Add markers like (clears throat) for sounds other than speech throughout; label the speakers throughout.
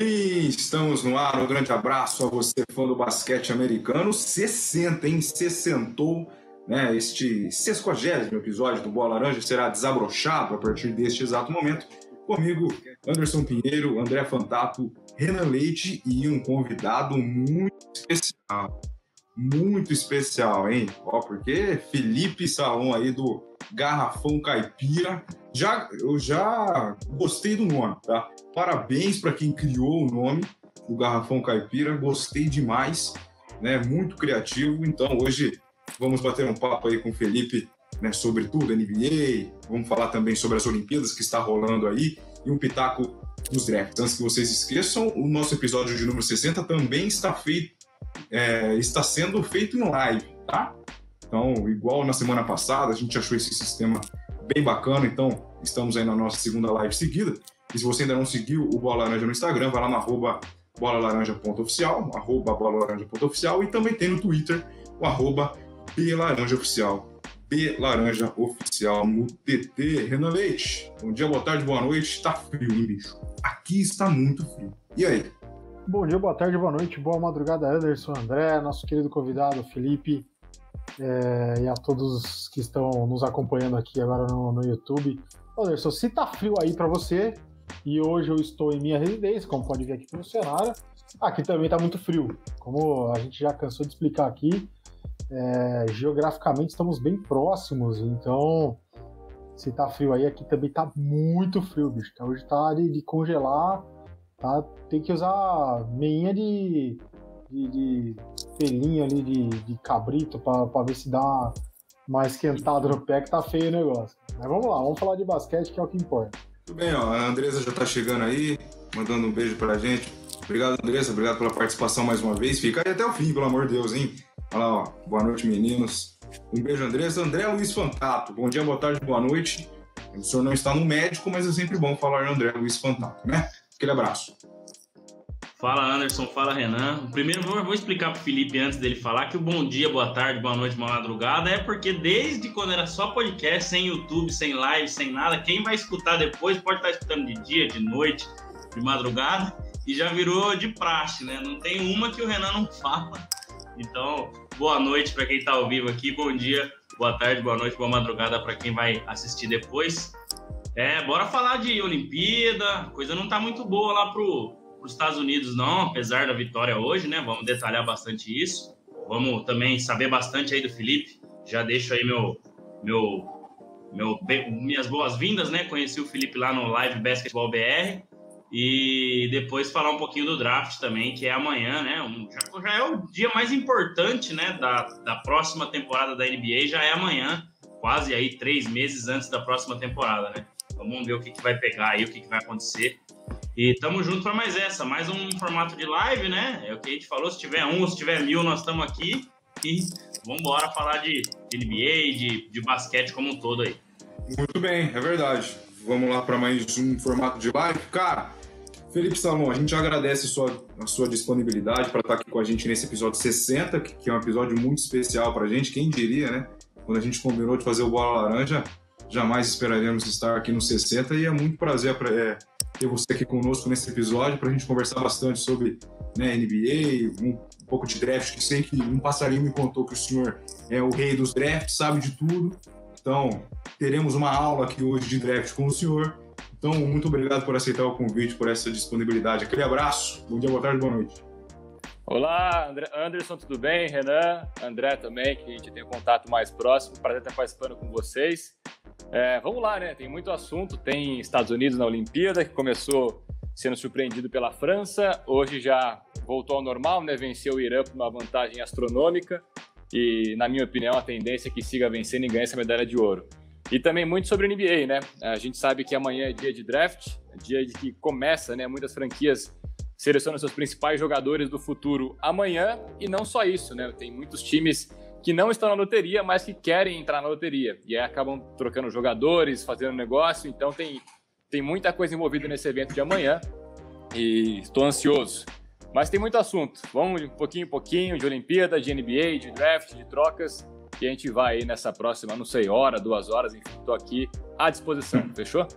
Speaker 1: Estamos no ar. Um grande abraço a você, fã do basquete americano. 60, hein? 60. Né? Este 60 episódio do Bola Laranja será desabrochado a partir deste exato momento. Comigo, Anderson Pinheiro, André Fantato, Renan Leite e um convidado muito especial. Muito especial, hein? Ó, porque Felipe Salom aí do Garrafão Caipira. Já, eu já gostei do nome, tá? Parabéns para quem criou o nome do Garrafão Caipira. Gostei demais, né? Muito criativo. Então hoje vamos bater um papo aí com o Felipe, né? Sobre tudo, NBA. Vamos falar também sobre as Olimpíadas que está rolando aí e um pitaco dos drafts. Antes que vocês esqueçam, o nosso episódio de número 60 também está feito, é, está sendo feito em live, tá? Então, igual na semana passada, a gente achou esse sistema bem bacana, então estamos aí na nossa segunda live seguida. E se você ainda não seguiu o Bola Laranja no Instagram, vai lá no arroba bolalaranja.oficial, arroba bolalaranja.oficial e também tem no Twitter o arroba belaranjaoficial. B Oficial no TT. Renan Leite, bom dia, boa tarde, boa noite. Está frio, hein, bicho? Aqui está muito frio. E aí?
Speaker 2: Bom dia, boa tarde, boa noite, boa madrugada, Anderson, André, nosso querido convidado Felipe é, e a todos que estão nos acompanhando aqui agora no, no YouTube. Anderson, se tá frio aí para você, e hoje eu estou em minha residência, como pode ver aqui pelo cenário, aqui também tá muito frio. Como a gente já cansou de explicar aqui, é, geograficamente estamos bem próximos, então se tá frio aí, aqui também tá muito frio, bicho. Então, hoje tá de, de congelar, tá? Tem que usar meinha de de, de pelinho ali de, de cabrito para ver se dá uma, esquentada no pé que tá feio o negócio. Mas vamos lá, vamos falar de basquete que é o que importa.
Speaker 1: Tudo bem, ó, a Andresa já tá chegando aí, mandando um beijo pra gente. Obrigado, Andressa, obrigado pela participação mais uma vez. Fica aí até o fim, pelo amor de Deus, hein? Olha lá, ó. Boa noite, meninos. Um beijo, Andressa. André Luiz Fantato. Bom dia, boa tarde, boa noite. O senhor não está no médico, mas é sempre bom falar André Luiz Fantato, né? Aquele abraço.
Speaker 3: Fala Anderson, fala Renan. Primeiro vou explicar para o Felipe antes dele falar que o bom dia, boa tarde, boa noite, boa madrugada é porque desde quando era só podcast, sem YouTube, sem live, sem nada, quem vai escutar depois pode estar escutando de dia, de noite, de madrugada e já virou de praxe, né? Não tem uma que o Renan não (laughs) fala. Então, boa noite para quem está ao vivo aqui, bom dia, boa tarde, boa noite, boa madrugada para quem vai assistir depois. É, bora falar de Olimpíada, coisa não tá muito boa lá pro para os Estados Unidos, não, apesar da vitória hoje, né? Vamos detalhar bastante isso. Vamos também saber bastante aí do Felipe. Já deixo aí meu, meu, meu minhas boas-vindas, né? Conheci o Felipe lá no Live Basketball BR. E depois falar um pouquinho do draft também, que é amanhã, né? Um, já, já, é o dia mais importante, né? Da, da próxima temporada da NBA, já é amanhã, quase aí três meses antes da próxima temporada, né? Vamos ver o que, que vai pegar aí, o que, que vai acontecer. E tamo junto para mais essa, mais um formato de live, né? É o que a gente falou, se tiver um, se tiver mil, nós estamos aqui. E vamos embora falar de, de NBA, de, de basquete como um todo aí.
Speaker 1: Muito bem, é verdade. Vamos lá para mais um formato de live. Cara, Felipe Salomão, a gente agradece a sua, a sua disponibilidade para estar aqui com a gente nesse episódio 60, que é um episódio muito especial para a gente. Quem diria, né? Quando a gente combinou de fazer o Bola Laranja, jamais esperaríamos estar aqui no 60 e é muito prazer é, ter você aqui conosco nesse episódio para a gente conversar bastante sobre né, NBA, um, um, pouco de draft, que sei que um passarinho me contou que o senhor é o rei dos drafts, sabe de tudo. Então, teremos uma aula aqui hoje de draft com o senhor. Então, muito obrigado por aceitar o convite, por essa disponibilidade. Aquele abraço, bom dia, boa tarde, boa noite.
Speaker 4: Olá, Anderson, tudo bem? Renan, André também, que a gente tem um contato mais próximo. Prazer estar participando com vocês. É, vamos lá, né? Tem muito assunto. Tem Estados Unidos na Olimpíada, que começou sendo surpreendido pela França, hoje já voltou ao normal, né? Venceu o Irã por uma vantagem astronômica. E, na minha opinião, a tendência é que siga vencendo e ganhe essa medalha de ouro. E também muito sobre a NBA, né? A gente sabe que amanhã é dia de draft, é dia de que começa, né? Muitas franquias selecionam seus principais jogadores do futuro amanhã. E não só isso, né? Tem muitos times que não estão na loteria, mas que querem entrar na loteria. E aí acabam trocando jogadores, fazendo negócio. Então tem, tem muita coisa envolvida nesse evento de amanhã. E estou ansioso. Mas tem muito assunto. Vamos de pouquinho em pouquinho de Olimpíada, de NBA, de draft, de trocas. E a gente vai aí nessa próxima, não sei, hora, duas horas, enfim, estou aqui à disposição. Fechou?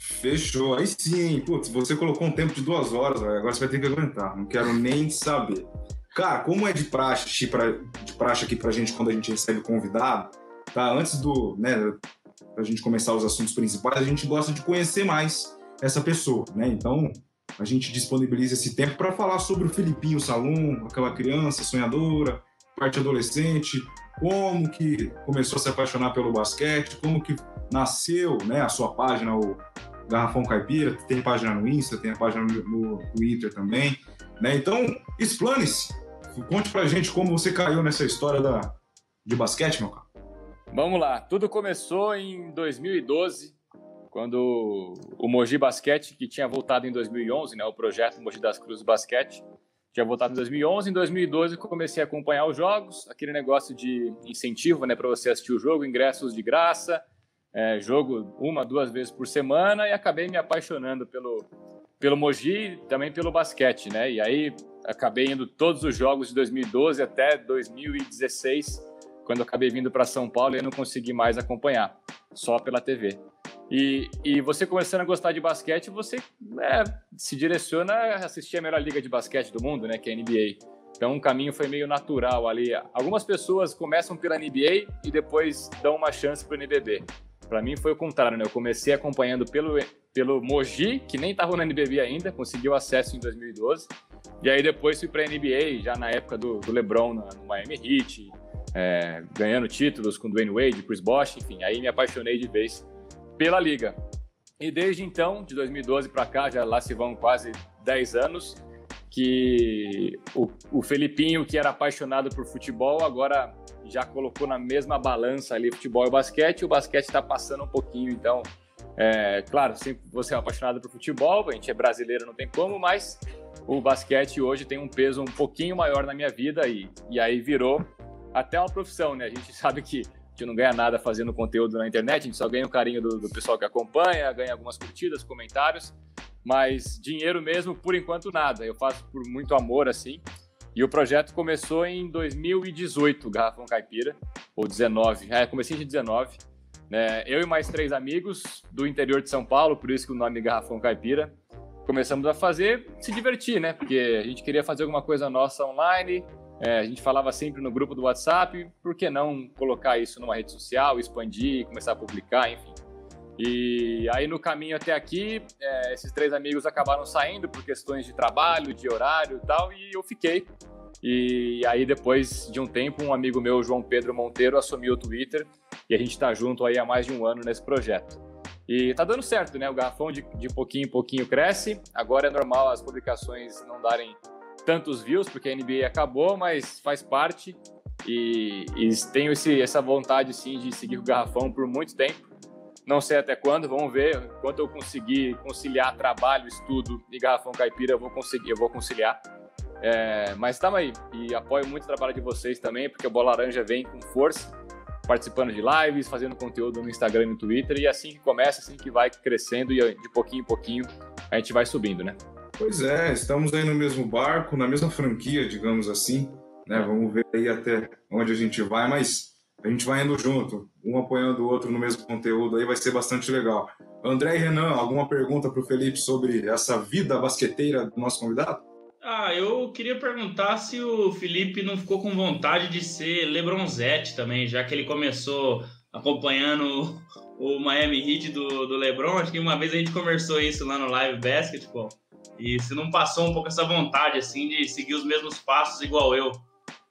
Speaker 1: Fechou. Aí sim, putz, você colocou um tempo de duas horas, agora você vai ter que aguentar. Não quero nem saber. Cara, como é de praxe, pra, de praxe aqui pra gente quando a gente recebe convidado, tá? Antes do, né, a gente começar os assuntos principais, a gente gosta de conhecer mais essa pessoa, né? Então, a gente disponibiliza esse tempo para falar sobre o Filipinho Salum, aquela criança sonhadora, parte adolescente, como que começou a se apaixonar pelo basquete, como que nasceu, né, a sua página, o Garrafão Caipira, tem página no Insta, tem a página no, Twitter também, né? Então, explane-se. Conte pra gente como você caiu nessa história da, de basquete, meu cara.
Speaker 4: Vamos lá. Tudo começou em 2012, quando o Mogi Basquete, que tinha voltado em 2011, né, o projeto Mogi das Cruzes Basquete, tinha voltado em 2011. Em 2012, comecei a acompanhar os jogos, aquele negócio de incentivo né, para você assistir o jogo, ingressos de graça, é, jogo uma, duas vezes por semana, e acabei me apaixonando pelo, pelo Mogi e também pelo basquete. Né? E aí acabei indo todos os jogos de 2012 até 2016, quando acabei vindo para São Paulo e não consegui mais acompanhar, só pela TV. E, e você começando a gostar de basquete, você é, se direciona a assistir a melhor liga de basquete do mundo, né, que é a NBA. Então, um caminho foi meio natural ali. Algumas pessoas começam pela NBA e depois dão uma chance para o NBB. Para mim foi o contrário, né? Eu comecei acompanhando pelo, pelo Mogi, que nem estava no NBB ainda, conseguiu acesso em 2012. E aí depois fui para a NBA, já na época do, do LeBron no, Miami Heat, é, ganhando títulos com Dwayne Wade, Chris Bosh, enfim. Aí me apaixonei de vez pela liga. E desde então, de 2012 para cá, já lá se vão quase 10 anos, que o, o Felipinho, que era apaixonado por futebol, agora já colocou na mesma balança ali futebol e basquete, e o basquete está passando um pouquinho, então, é, claro, sempre você é apaixonado por futebol, a gente é brasileiro, não tem como, mas o basquete hoje tem um peso um pouquinho maior na minha vida e, e aí virou até uma profissão, né? A gente (laughs) sabe que gente não ganha nada fazendo conteúdo na internet, a gente só ganha o carinho do, do pessoal que acompanha, ganha algumas curtidas, comentários, mas dinheiro mesmo, por enquanto, nada. Eu faço por muito amor, assim. E o projeto começou em 2018, Garrafão Caipira, ou 19, é, comecei em 19. Né? Eu e mais três amigos do interior de São Paulo, por isso que o nome Garrafão Caipira, começamos a fazer, se divertir, né? Porque a gente queria fazer alguma coisa nossa online, é, a gente falava sempre no grupo do WhatsApp, por que não colocar isso numa rede social, expandir, começar a publicar, enfim. E aí no caminho até aqui, é, esses três amigos acabaram saindo por questões de trabalho, de horário e tal, e eu fiquei. E aí depois de um tempo, um amigo meu, João Pedro Monteiro, assumiu o Twitter e a gente está junto aí há mais de um ano nesse projeto. E tá dando certo, né? O garrafão de, de pouquinho em pouquinho cresce. Agora é normal as publicações não darem tantos views, porque a NBA acabou, mas faz parte. E, e tenho esse, essa vontade, sim, de seguir o Garrafão por muito tempo. Não sei até quando, vamos ver. Enquanto eu conseguir conciliar trabalho, estudo e Garrafão Caipira, eu vou conseguir, eu vou conciliar. É, mas estamos aí. E apoio muito o trabalho de vocês também, porque o Bola Laranja vem com força, participando de lives, fazendo conteúdo no Instagram e no Twitter. E assim que começa, assim que vai crescendo e de pouquinho em pouquinho a gente vai subindo, né?
Speaker 1: Pois é, estamos aí no mesmo barco, na mesma franquia, digamos assim. Né? Vamos ver aí até onde a gente vai, mas a gente vai indo junto, um apoiando o outro no mesmo conteúdo, aí vai ser bastante legal. André e Renan, alguma pergunta para o Felipe sobre essa vida basqueteira do nosso convidado?
Speaker 3: Ah, eu queria perguntar se o Felipe não ficou com vontade de ser Lebronzete também, já que ele começou acompanhando o Miami Heat do, do LeBron. Acho que uma vez a gente conversou isso lá no Live Basketball. E se não passou um pouco essa vontade, assim, de seguir os mesmos passos igual eu.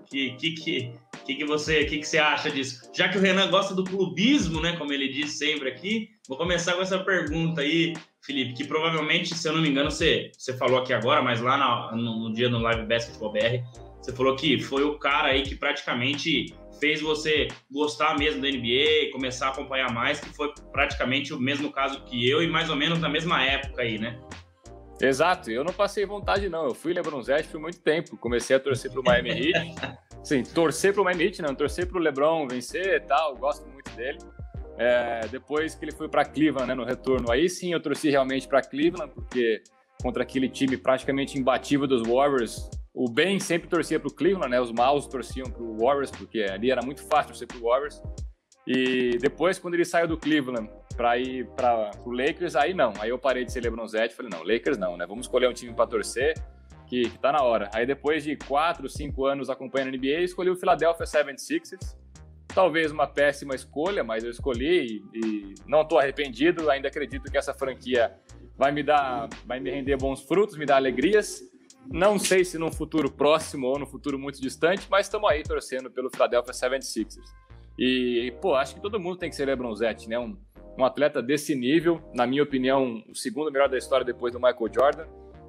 Speaker 3: Que que, que, que, que você que, que você acha disso? Já que o Renan gosta do clubismo, né, como ele diz sempre aqui, vou começar com essa pergunta aí, Felipe, que provavelmente, se eu não me engano, você, você falou aqui agora, mas lá na, no, no dia no Live Basketball BR, você falou que foi o cara aí que praticamente fez você gostar mesmo da NBA, começar a acompanhar mais, que foi praticamente o mesmo caso que eu e mais ou menos na mesma época aí, né?
Speaker 4: Exato, eu não passei vontade não, eu fui LeBronzete por muito tempo, comecei a torcer pro Miami Heat, (laughs) sim, torcer pro Miami Heat, não, torcer pro LeBron vencer e tal, gosto muito dele. É, depois que ele foi para Cleveland, né, no retorno, aí sim eu torci realmente para Cleveland, porque contra aquele time praticamente imbatível dos Warriors, o bem sempre torcia pro Cleveland, né, os maus torciam pro Warriors, porque ali era muito fácil torcer pro Warriors. E depois, quando ele saiu do Cleveland, para ir para o Lakers, aí não. Aí eu parei de ser LeBronzete, falei, não, Lakers não, né? Vamos escolher um time para torcer, que, que tá na hora. Aí depois de 4, 5 anos acompanhando a NBA, escolhi o Philadelphia 76ers. Talvez uma péssima escolha, mas eu escolhi e, e não estou arrependido. Ainda acredito que essa franquia vai me dar, vai me render bons frutos, me dar alegrias. Não sei se num futuro próximo ou no futuro muito distante, mas estamos aí torcendo pelo Philadelphia 76ers. E, pô, acho que todo mundo tem que ser LeBronzete, né? Um, um atleta desse nível, na minha opinião, o segundo melhor da história depois do Michael Jordan.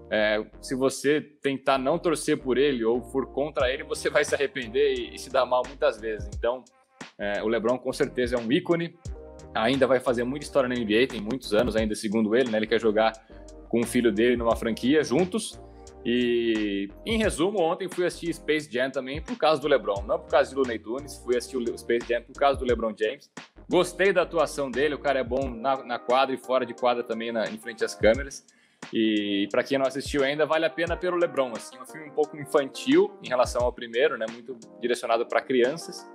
Speaker 4: É, se você tentar não torcer por ele ou for contra ele, você vai se arrepender e, e se dar mal muitas vezes. Então, é, o LeBron com certeza é um ícone, ainda vai fazer muita história na NBA, tem muitos anos ainda, segundo ele, né? Ele quer jogar com o filho dele numa franquia juntos. E, em resumo, ontem fui assistir Space Jam também por causa do LeBron, não por causa do Looney Tunes, fui assistir o Space Jam por causa do LeBron James. Gostei da atuação dele, o cara é bom na, na quadra e fora de quadra também, na, em frente às câmeras. E para quem não assistiu ainda, vale a pena pelo LeBron. Assim, um filme um pouco infantil em relação ao primeiro, né? Muito direcionado para crianças.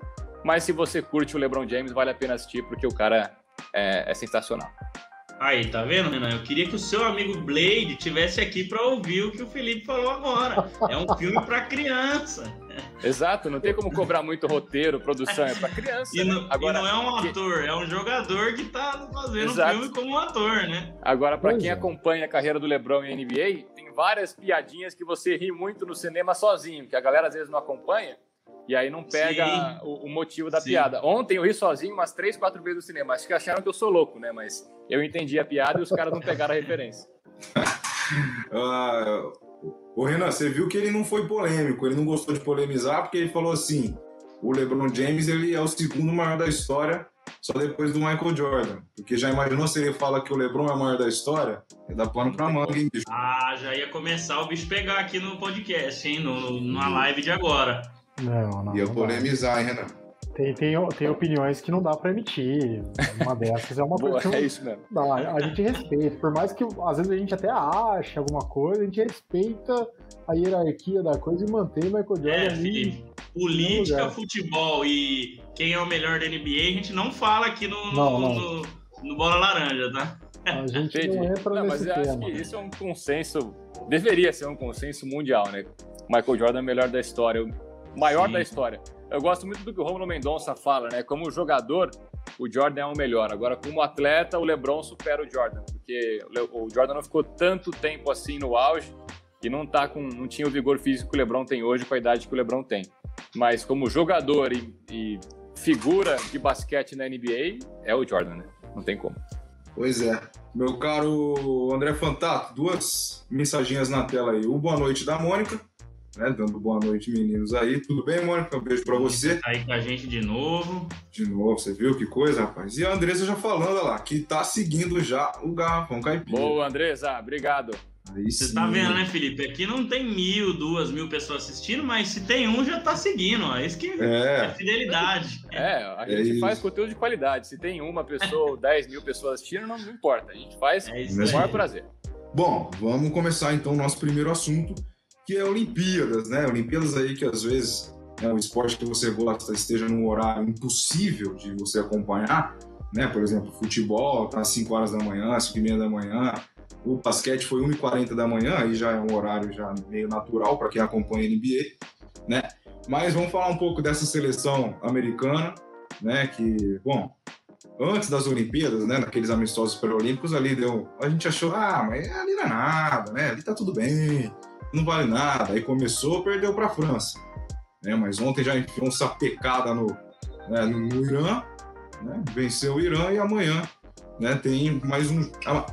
Speaker 4: Mas se você curte o LeBron James, vale a pena assistir porque o cara é, é sensacional.
Speaker 3: Aí, tá vendo, Renan? Eu queria que o seu amigo Blade tivesse aqui para ouvir o que o Felipe falou agora. É um filme para criança.
Speaker 4: Exato, não tem como cobrar muito roteiro, produção, é para criança.
Speaker 3: E, não, Agora, e não é um ator, é um jogador que tá fazendo Exato. filme como um ator, né?
Speaker 4: Agora, para quem é. acompanha a carreira do LeBron em NBA, tem várias piadinhas que você ri muito no cinema sozinho, que a galera às vezes não acompanha. E aí não pega o, o, motivo da Sim. piada. Ontem eu ri sozinho umas três, quatro vezes no cinema. Acho que acharam que eu sou louco, né? Mas eu entendi a piada e os caras não pegaram a referência. (laughs)
Speaker 1: uh, o Renan, você viu que ele não foi polêmico, ele não gostou de polemizar, porque ele falou assim: o LeBron James ele é o segundo maior da história, só depois do Michael Jordan. Porque já imaginou se ele fala que o LeBron é o maior da história? É dar pano pra manga, hein, bicho?
Speaker 3: Ah, já ia começar o bicho pegar aqui no podcast, hein? No, no, na live de agora.
Speaker 2: Não, não.
Speaker 1: Ia polemizar, hein, Renan?
Speaker 2: Tem, tem, tem opiniões que não dá para emitir. Uma dessas é uma
Speaker 4: coisa. É isso mesmo.
Speaker 2: Não, a, a, gente respeita. Por mais que às vezes a gente até ache alguma coisa, a gente respeita a hierarquia da coisa e mantém o Michael Jordan. É,
Speaker 3: Felipe, política, futebol e quem é o melhor da NBA, a gente não fala aqui no, não, no, não. no, no Bola Laranja, tá?
Speaker 2: A gente Entendi. não entra não, nesse
Speaker 4: mas
Speaker 2: eu
Speaker 4: tema. acho que isso é um consenso, deveria ser um consenso mundial, né? Michael Jordan é o melhor da história maior Sim. da história. Eu gosto muito do que o Romulo Mendonça fala, né? Como jogador, o Jordan é o melhor. Agora, como atleta, o LeBron supera o Jordan, porque o Jordan não ficou tanto tempo assim no auge e não tá com, não tinha o vigor físico que o LeBron tem hoje com a idade que o LeBron tem. Mas como jogador e, e figura de basquete na NBA, é o Jordan, né? Não tem como.
Speaker 1: Pois é. Meu caro André Fantato, duas mensaginhas na tela aí. O boa noite da Mônica né? Dando boa noite, meninos aí. Tudo bem, Mônica? Um beijo pra você.
Speaker 3: Tá aí com a gente de novo.
Speaker 1: De novo, você viu que coisa, rapaz? E a Andressa já falando lá, que tá seguindo já o Garrafão Caipira.
Speaker 4: Boa, Andressa, obrigado.
Speaker 3: Aí Você sim. tá vendo, né, Felipe? Aqui não tem mil, duas mil pessoas assistindo, mas se tem um, já tá seguindo. Ó. Isso que é, é fidelidade.
Speaker 4: É, a é gente é faz conteúdo de qualidade. Se tem uma pessoa ou dez mil pessoas assistindo, não, não importa. A gente faz é com o maior prazer.
Speaker 1: Bom, vamos começar então o nosso primeiro assunto, que é Olimpíadas, né? Olimpíadas aí que às vezes é um esporte que você gosta esteja num horário impossível de você acompanhar, né? Por exemplo, futebol tá às 5 horas da manhã, 5 e meia da manhã, o basquete foi 1h40 da manhã, aí já é um horário já meio natural para quem acompanha a NBA, né? Mas vamos falar um pouco dessa seleção americana, né? Que, bom, antes das Olimpíadas, né? Naqueles amistosos pré-olímpicos ali deu, a gente achou, ah, mas ali não é nada, né? Ali tá tudo bem não vale nada. Aí começou, perdeu para a França. Né? Mas ontem já enfiou uma sapecada no, né, no, no Irã, né? venceu o Irã e amanhã né, tem mais um.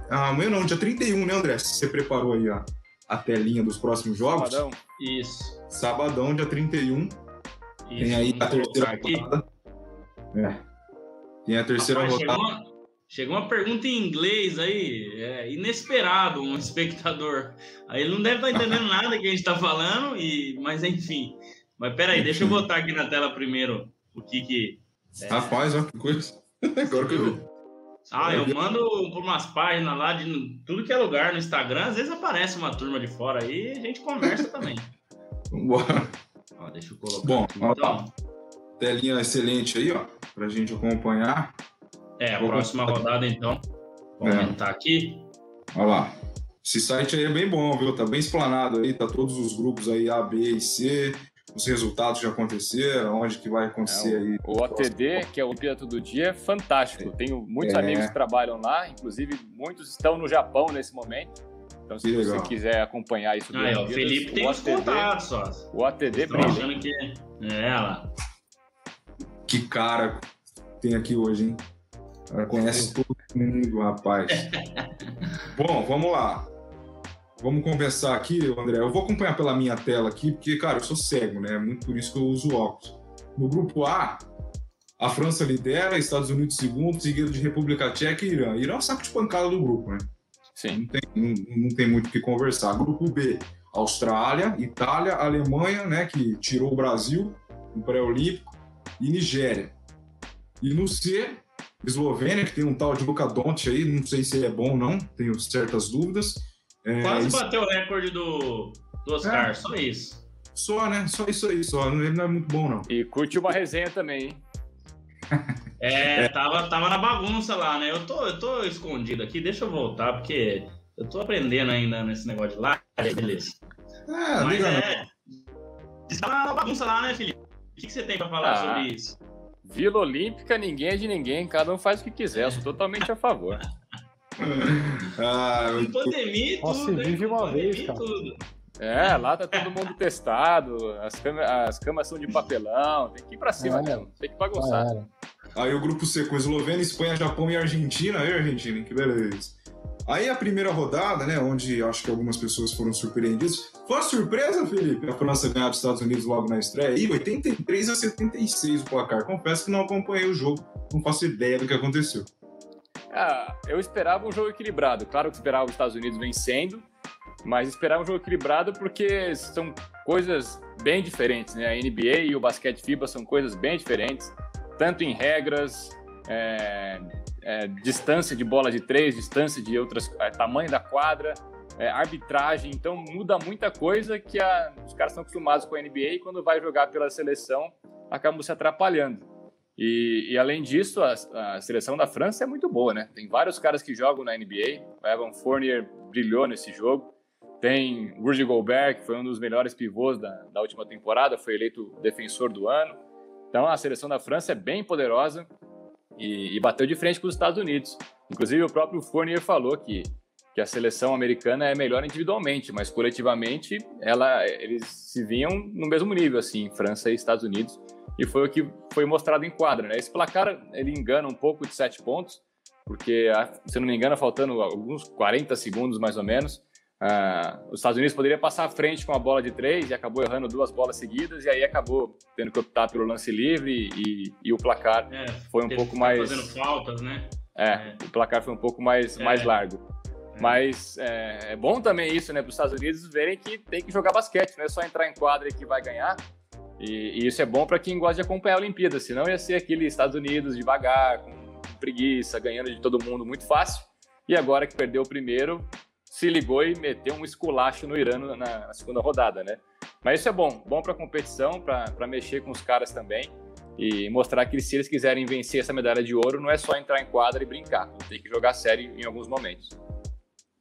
Speaker 1: Amanhã não, dia 31, né, André? Você preparou aí a, a telinha dos próximos jogos?
Speaker 3: Sabadão. Isso.
Speaker 1: Sabadão, dia 31. Isso. Tem aí a terceira rodada. É. Tem a terceira Rapaz, rodada.
Speaker 3: Chegou uma pergunta em inglês aí, é inesperado, um (laughs) espectador. Aí ele não deve estar entendendo nada que a gente está falando, e, mas enfim. Mas peraí, deixa eu botar aqui na tela primeiro o que que.
Speaker 1: É... Rapaz, ó, que coisa. (laughs) Agora que eu vi.
Speaker 3: Ah, eu mando por umas páginas lá de tudo que é lugar no Instagram, às vezes aparece uma turma de fora aí e a gente conversa (laughs) também.
Speaker 1: Vambora.
Speaker 3: Ó, deixa eu colocar.
Speaker 1: Bom, aqui, então. ó, telinha excelente aí, ó, pra gente acompanhar.
Speaker 3: É, a próxima rodada, então. Vou é. aumentar aqui.
Speaker 1: Olha lá. Esse site aí é bem bom, viu? Tá bem explanado aí, tá todos os grupos aí, A, B e C, os resultados já aconteceram, onde que vai acontecer é, aí.
Speaker 4: O OTD, que é o Olimpíada Todo Dia, é fantástico. Tenho muitos é. amigos que trabalham lá, inclusive muitos estão no Japão nesse momento. Então, se que você legal. quiser acompanhar isso
Speaker 3: ah, é, o Felipe tem os contatos só.
Speaker 4: O ATD brilha.
Speaker 3: Que... É ela.
Speaker 1: Que cara tem aqui hoje, hein? Ela conhece todo mundo, rapaz. (laughs) Bom, vamos lá. Vamos conversar aqui, André. Eu vou acompanhar pela minha tela aqui, porque, cara, eu sou cego, né? Muito por isso que eu uso óculos. No grupo A, a França lidera, Estados Unidos segundo, seguido de República Tcheca e Irã. Irã é o saco de pancada do grupo, né?
Speaker 4: Sim.
Speaker 1: Não tem, não, não tem muito o que conversar. Grupo B, Austrália, Itália, Alemanha, né, que tirou o Brasil no pré-olímpico, e Nigéria. E no C, Eslovênia, que tem um tal de Luka Doncic aí, não sei se ele é bom ou não, tenho certas dúvidas.
Speaker 3: É, Quase bateu o recorde do, do Oscar, é, só isso.
Speaker 1: Só, né? Só isso aí, só. Ele não é muito bom, não.
Speaker 4: E curte uma resenha também, hein?
Speaker 3: É, (laughs) é, Tava, tava na bagunça lá, né? Eu tô, eu tô escondido aqui, deixa eu voltar, porque eu tô aprendendo ainda nesse negócio de lá. Beleza.
Speaker 1: É, Mas é.
Speaker 3: Você tava na bagunça lá, né, Felipe? O que, que você tem pra falar ah, sobre isso?
Speaker 4: Vila Olímpica, ninguém é de ninguém, cada um faz o que quiser, eu sou totalmente a favor. (laughs)
Speaker 3: ah, pandemia tudo. Nossa,
Speaker 2: vive uma vez, cara. Tudo.
Speaker 4: É, lá tá todo mundo testado, as, cam as camas são de papelão, tem que ir pra cima é, mesmo, tem que bagunçar.
Speaker 1: Aí o grupo C com Eslovênia, Espanha, Japão e Argentina. Aí, Argentina, que beleza. Aí a primeira rodada, né, onde acho que algumas pessoas foram surpreendidas. Foi surpresa, Felipe, a França ganhar dos Estados Unidos logo na estreia. Aí, 83 a 76 o placar. Confesso que não acompanhei o jogo, não faço ideia do que aconteceu.
Speaker 4: Ah, eu esperava um jogo equilibrado. Claro que esperava os Estados Unidos vencendo, mas esperava um jogo equilibrado porque são coisas bem diferentes, né? A NBA e o basquete FIBA são coisas bem diferentes, tanto em regras, é, é, distância de bola de três, distância de outras, é, tamanho da quadra, é, arbitragem, então muda muita coisa que a, os caras estão acostumados com a NBA e quando vai jogar pela seleção acabam se atrapalhando. E, e, além disso, a, a, seleção da França é muito boa, né? Tem vários caras que jogam na NBA. O Evan Fournier brilhou nesse jogo. Tem Rudy Gobert, que foi um dos melhores pivôs da, da última temporada, foi eleito defensor do ano. Então a seleção da França é bem poderosa e, e bateu de frente com os Estados Unidos. Inclusive o próprio Fournier falou que, que a seleção americana é melhor individualmente, mas coletivamente ela, eles se vinham no mesmo nível, assim, França e Estados Unidos. E foi o que foi mostrado em quadra. Né? Esse placar ele engana um pouco de sete pontos, porque, se não me engano, faltando alguns 40 segundos mais ou menos, Uh, os Estados Unidos poderia passar à frente com a bola de três e acabou errando duas bolas seguidas e aí acabou tendo que optar pelo lance livre e, e o placar é, foi um pouco mais
Speaker 3: fazendo faltas, né?
Speaker 4: É, é, o placar foi um pouco mais é. mais largo. É. Mas é, é, bom também isso, né, para os Estados Unidos verem que tem que jogar basquete, não é só entrar em quadra e que vai ganhar. E, e isso é bom para quem gosta de acompanhar a Olimpíada, senão ia ser aquele Estados Unidos devagar, com preguiça, ganhando de todo mundo muito fácil. E agora que perdeu o primeiro, se ligou e meteu um esculacho no Irã na, na segunda rodada, né? Mas isso é bom, bom para a competição, para mexer com os caras também e mostrar que se eles quiserem vencer essa medalha de ouro, não é só entrar em quadra e brincar, tem que jogar sério em alguns momentos.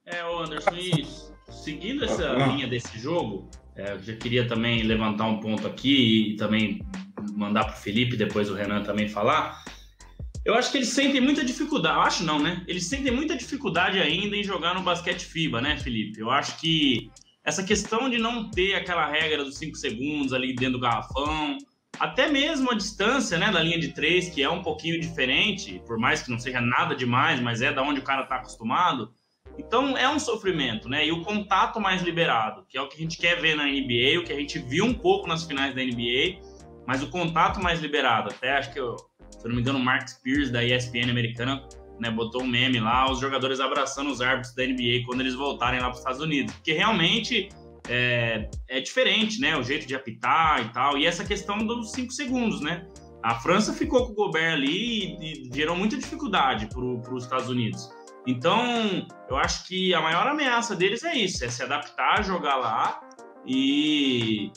Speaker 3: É, o Anderson, e seguindo essa linha desse jogo, é, eu já queria também levantar um ponto aqui e também mandar para o Felipe, depois o Renan também falar. Eu acho que eles sentem muita dificuldade. Eu acho não, né? Eles sentem muita dificuldade ainda em jogar no basquete FIBA, né, Felipe? Eu acho que essa questão de não ter aquela regra dos 5 segundos ali dentro do garrafão, até mesmo a distância, né, da linha de 3, que é um pouquinho diferente, por mais que não seja nada demais, mas é da onde o cara tá acostumado. Então é um sofrimento, né? E o contato mais liberado, que é o que a gente quer ver na NBA, o que a gente viu um pouco nas finais da NBA, mas o contato mais liberado. Até acho que eu, se eu não me engano, o Mark Spears, da ESPN americana, né, botou um meme lá, os jogadores abraçando os árbitros da NBA quando eles voltarem lá para os Estados Unidos. Porque realmente é, é, diferente, né? O jeito de apitar e tal. E essa questão dos cinco segundos, né? A França ficou com o Gobert ali e, e gerou muita dificuldade para os Estados Unidos. Então, eu acho que a maior ameaça deles é isso: é se adaptar, jogar lá e,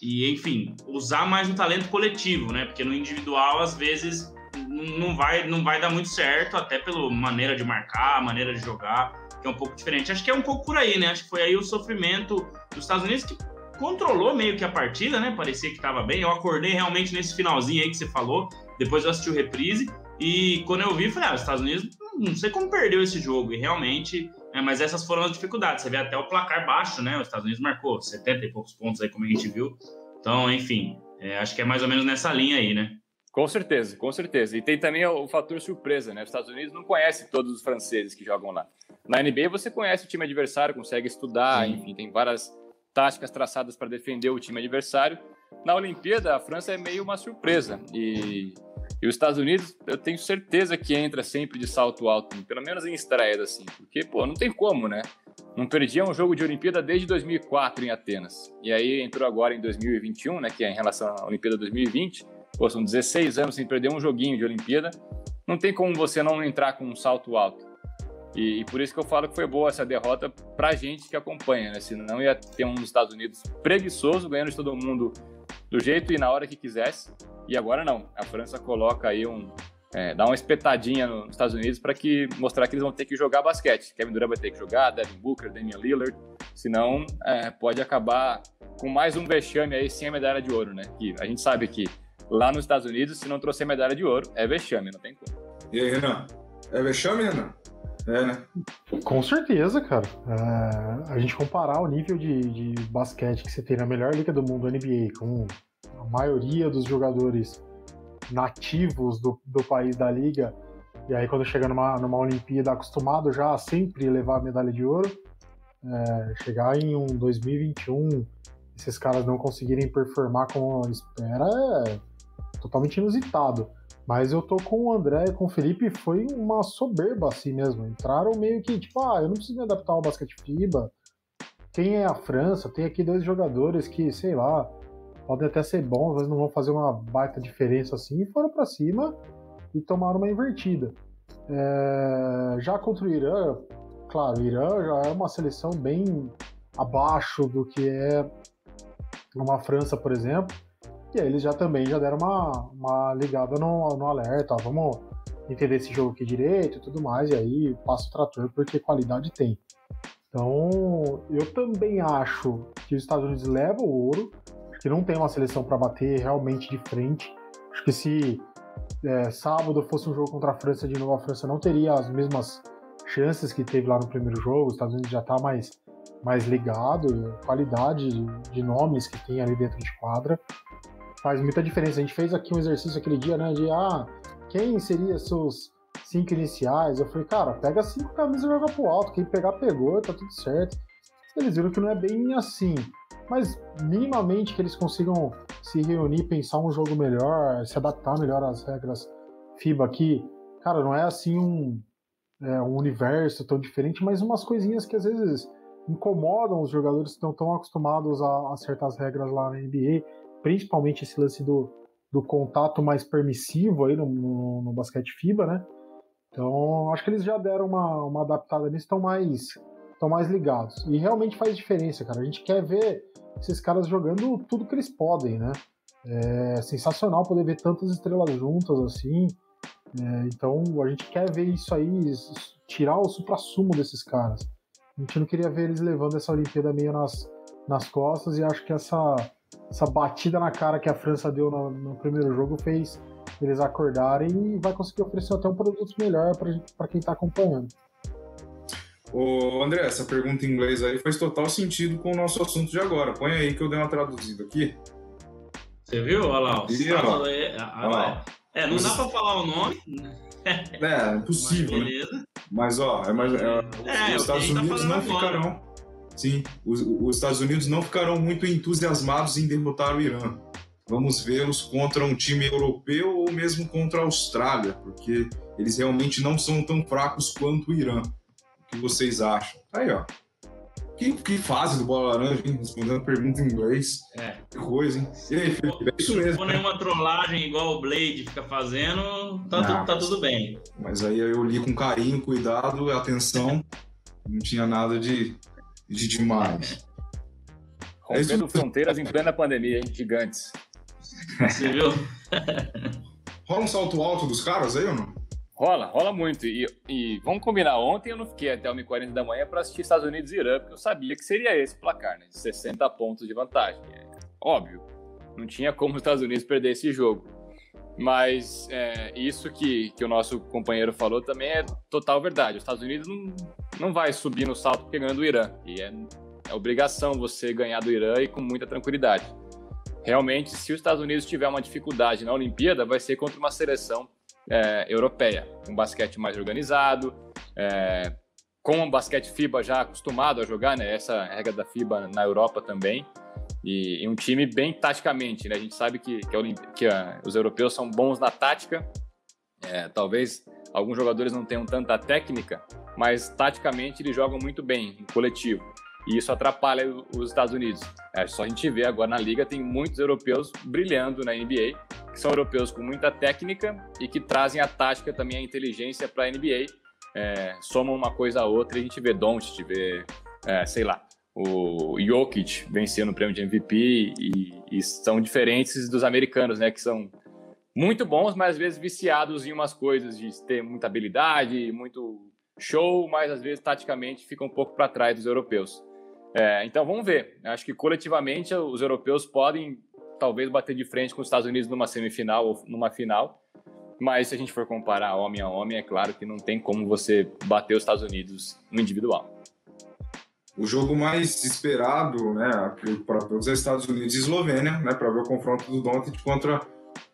Speaker 3: e, enfim, usar mais o talento coletivo, né? Porque no individual, às vezes, não vai, não vai dar muito certo, até pela maneira de marcar, maneira de jogar, que é um pouco diferente. Acho que é um pouco por aí, né? Acho que foi aí o sofrimento dos Estados Unidos que controlou meio que a partida, né? Parecia que estava bem. Eu acordei realmente nesse finalzinho aí que você falou. Depois eu assisti o reprise. E quando eu vi, falei, ah, os Estados Unidos, não sei como perdeu esse jogo. E realmente, é, mas essas foram as dificuldades. Você vê até o placar baixo, né? Os Estados Unidos marcou 70 e poucos pontos aí, como a gente viu. Então, enfim, é, acho que é mais ou menos nessa linha aí, né?
Speaker 4: Com certeza, com certeza. E tem também o fator surpresa, né? Os Estados Unidos não conhecem todos os franceses que jogam lá. Na NBA você conhece o time adversário, consegue estudar, Sim. enfim, tem várias táticas traçadas para defender o time adversário. Na Olimpíada, a França é meio uma surpresa. E, e os Estados Unidos, eu tenho certeza que entra sempre de salto alto, pelo menos em estreias, assim. Porque, pô, não tem como, né? Não perdia um jogo de Olimpíada desde 2004 em Atenas. E aí entrou agora em 2021, né? Que é em relação à Olimpíada 2020 Pô, são 16 anos sem perder um joguinho de Olimpíada. Não tem como você não entrar com um salto alto. E, e por isso que eu falo que foi boa essa derrota pra gente que acompanha, né? Senão ia ter um Estados Unidos preguiçoso, ganhando de todo mundo do jeito e na hora que quisesse. E agora não. A França coloca aí um. É, dá uma espetadinha nos Estados Unidos para que mostrar que eles vão ter que jogar basquete. Kevin Durant vai ter que jogar, Devin Booker, Damian Lillard. Senão é, pode acabar com mais um vexame aí sem a medalha de ouro, né? Que a gente sabe que lá nos Estados Unidos, se não trouxer medalha de ouro, é vexame, não tem como.
Speaker 1: E aí, Renan? É vexame, Renan? É, né?
Speaker 2: Com certeza, cara. É, a gente comparar o nível de, de basquete que você tem na melhor liga do mundo, NBA, com a maioria dos jogadores nativos do, do país da liga, e aí quando chega numa, numa Olimpíada acostumado já a sempre levar a medalha de ouro, é, chegar em um 2021, esses caras não conseguirem performar como espera, é totalmente inusitado. Mas eu tô com o André e com o Felipe, foi uma soberba assim mesmo. Entraram meio que, tipo, ah, eu não preciso me adaptar ao basquete FIBA. Quem é a França? Tem aqui dois jogadores que, sei lá, podem até ser bons, mas não vão fazer uma baita diferença assim. E foram para cima e tomaram uma invertida. É... Já contra o Irã, claro, o Irã já é uma seleção bem abaixo do que é uma França, por exemplo. E aí eles já também já deram uma, uma ligada no, no alerta, ó, vamos entender esse jogo aqui direito e tudo mais, e aí passa o trator porque qualidade tem. Então, eu também acho que os Estados Unidos levam o ouro, que não tem uma seleção para bater realmente de frente. Acho que se é, sábado fosse um jogo contra a França de novo, a França não teria as mesmas chances que teve lá no primeiro jogo. Os Estados Unidos já está mais, mais ligado, qualidade de nomes que tem ali dentro de quadra faz muita diferença. A gente fez aqui um exercício aquele dia, né? De ah, quem seria seus cinco iniciais? Eu falei, cara, pega cinco camisas e joga pro alto. Quem pegar, pegou, tá tudo certo. Eles viram que não é bem assim. Mas minimamente que eles consigam se reunir, pensar um jogo melhor, se adaptar melhor às regras FIBA aqui. Cara, não é assim um, é, um universo tão diferente, mas umas coisinhas que às vezes incomodam os jogadores que estão tão acostumados a, a certas regras lá na NBA principalmente esse lance do, do contato mais permissivo aí no, no, no basquete FIBA, né? Então, acho que eles já deram uma, uma adaptada nisso, estão mais, mais ligados. E realmente faz diferença, cara. A gente quer ver esses caras jogando tudo que eles podem, né? É sensacional poder ver tantas estrelas juntas assim. É, então, a gente quer ver isso aí, tirar o supra-sumo desses caras. A gente não queria ver eles levando essa Olimpíada meio nas, nas costas e acho que essa essa batida na cara que a França deu no, no primeiro jogo fez eles acordarem e vai conseguir oferecer até um produto melhor para quem está acompanhando.
Speaker 1: Ô, André, essa pergunta em inglês aí faz total sentido com o nosso assunto de agora. Põe aí que eu dei uma traduzida aqui.
Speaker 3: Você viu? Olha lá. É, olha lá. É, não dá para falar o nome.
Speaker 1: É, é impossível, Mas, né? Mas, ó, é mais, é, é, os Estados tá Unidos tá não ficarão Sim, os, os Estados Unidos não ficarão muito entusiasmados em derrotar o Irã. Vamos vê-los contra um time europeu ou mesmo contra a Austrália, porque eles realmente não são tão fracos quanto o Irã. O que vocês acham? Tá aí, ó. Que, que fase do Bola Laranja, hein? Respondendo pergunta em inglês. É. Que coisa, hein? E aí, Felipe, é isso mesmo. Se
Speaker 3: for nenhuma trollagem igual o Blade fica fazendo, tá, não, tu, tá tudo bem.
Speaker 1: Mas aí eu li com carinho, cuidado, atenção. não tinha nada de de demais.
Speaker 4: Rompendo é fronteiras em plena pandemia, hein? Gigantes.
Speaker 3: Você viu?
Speaker 1: Rola um salto alto dos caras aí ou não?
Speaker 4: Rola, rola muito. E, e vamos combinar, ontem eu não fiquei até 1h40 da manhã para assistir Estados Unidos e Irã, porque eu sabia que seria esse placar, né? De 60 pontos de vantagem. É, óbvio, não tinha como os Estados Unidos perder esse jogo. Mas é, isso que, que o nosso companheiro falou também é total verdade. Os Estados Unidos não, não vai subir no salto pegando o Irã. E é, é obrigação você ganhar do Irã e com muita tranquilidade. Realmente, se os Estados Unidos tiver uma dificuldade na Olimpíada, vai ser contra uma seleção é, europeia, um basquete mais organizado, é, com um basquete FIBA já acostumado a jogar, né? Essa regra da FIBA na Europa também. E, e um time bem taticamente, né? A gente sabe que, que, a, que a, os europeus são bons na tática. É, talvez alguns jogadores não tenham tanta técnica, mas taticamente eles jogam muito bem em coletivo. E isso atrapalha os Estados Unidos. É só a gente ver agora na liga, tem muitos europeus brilhando na NBA, que são europeus com muita técnica e que trazem a tática também, a inteligência para a NBA. É, somam uma coisa a outra e a gente vê Doncic, vê, é, sei lá, o Jokic vencendo o prêmio de MVP e, e, são diferentes dos americanos, né? Que são muito bons, mas às vezes viciados em umas coisas de ter muita habilidade, muito show, mas às vezes taticamente ficam um pouco para trás dos europeus. É, então vamos ver. Acho que coletivamente os europeus podem talvez bater de frente com os Estados Unidos numa semifinal ou numa final. Mas se a gente for comparar homem a homem, é claro que não tem como você bater os Estados Unidos no individual
Speaker 1: o jogo mais esperado, né, para os Estados Unidos e Eslovênia, né, para ver o confronto do Doncic contra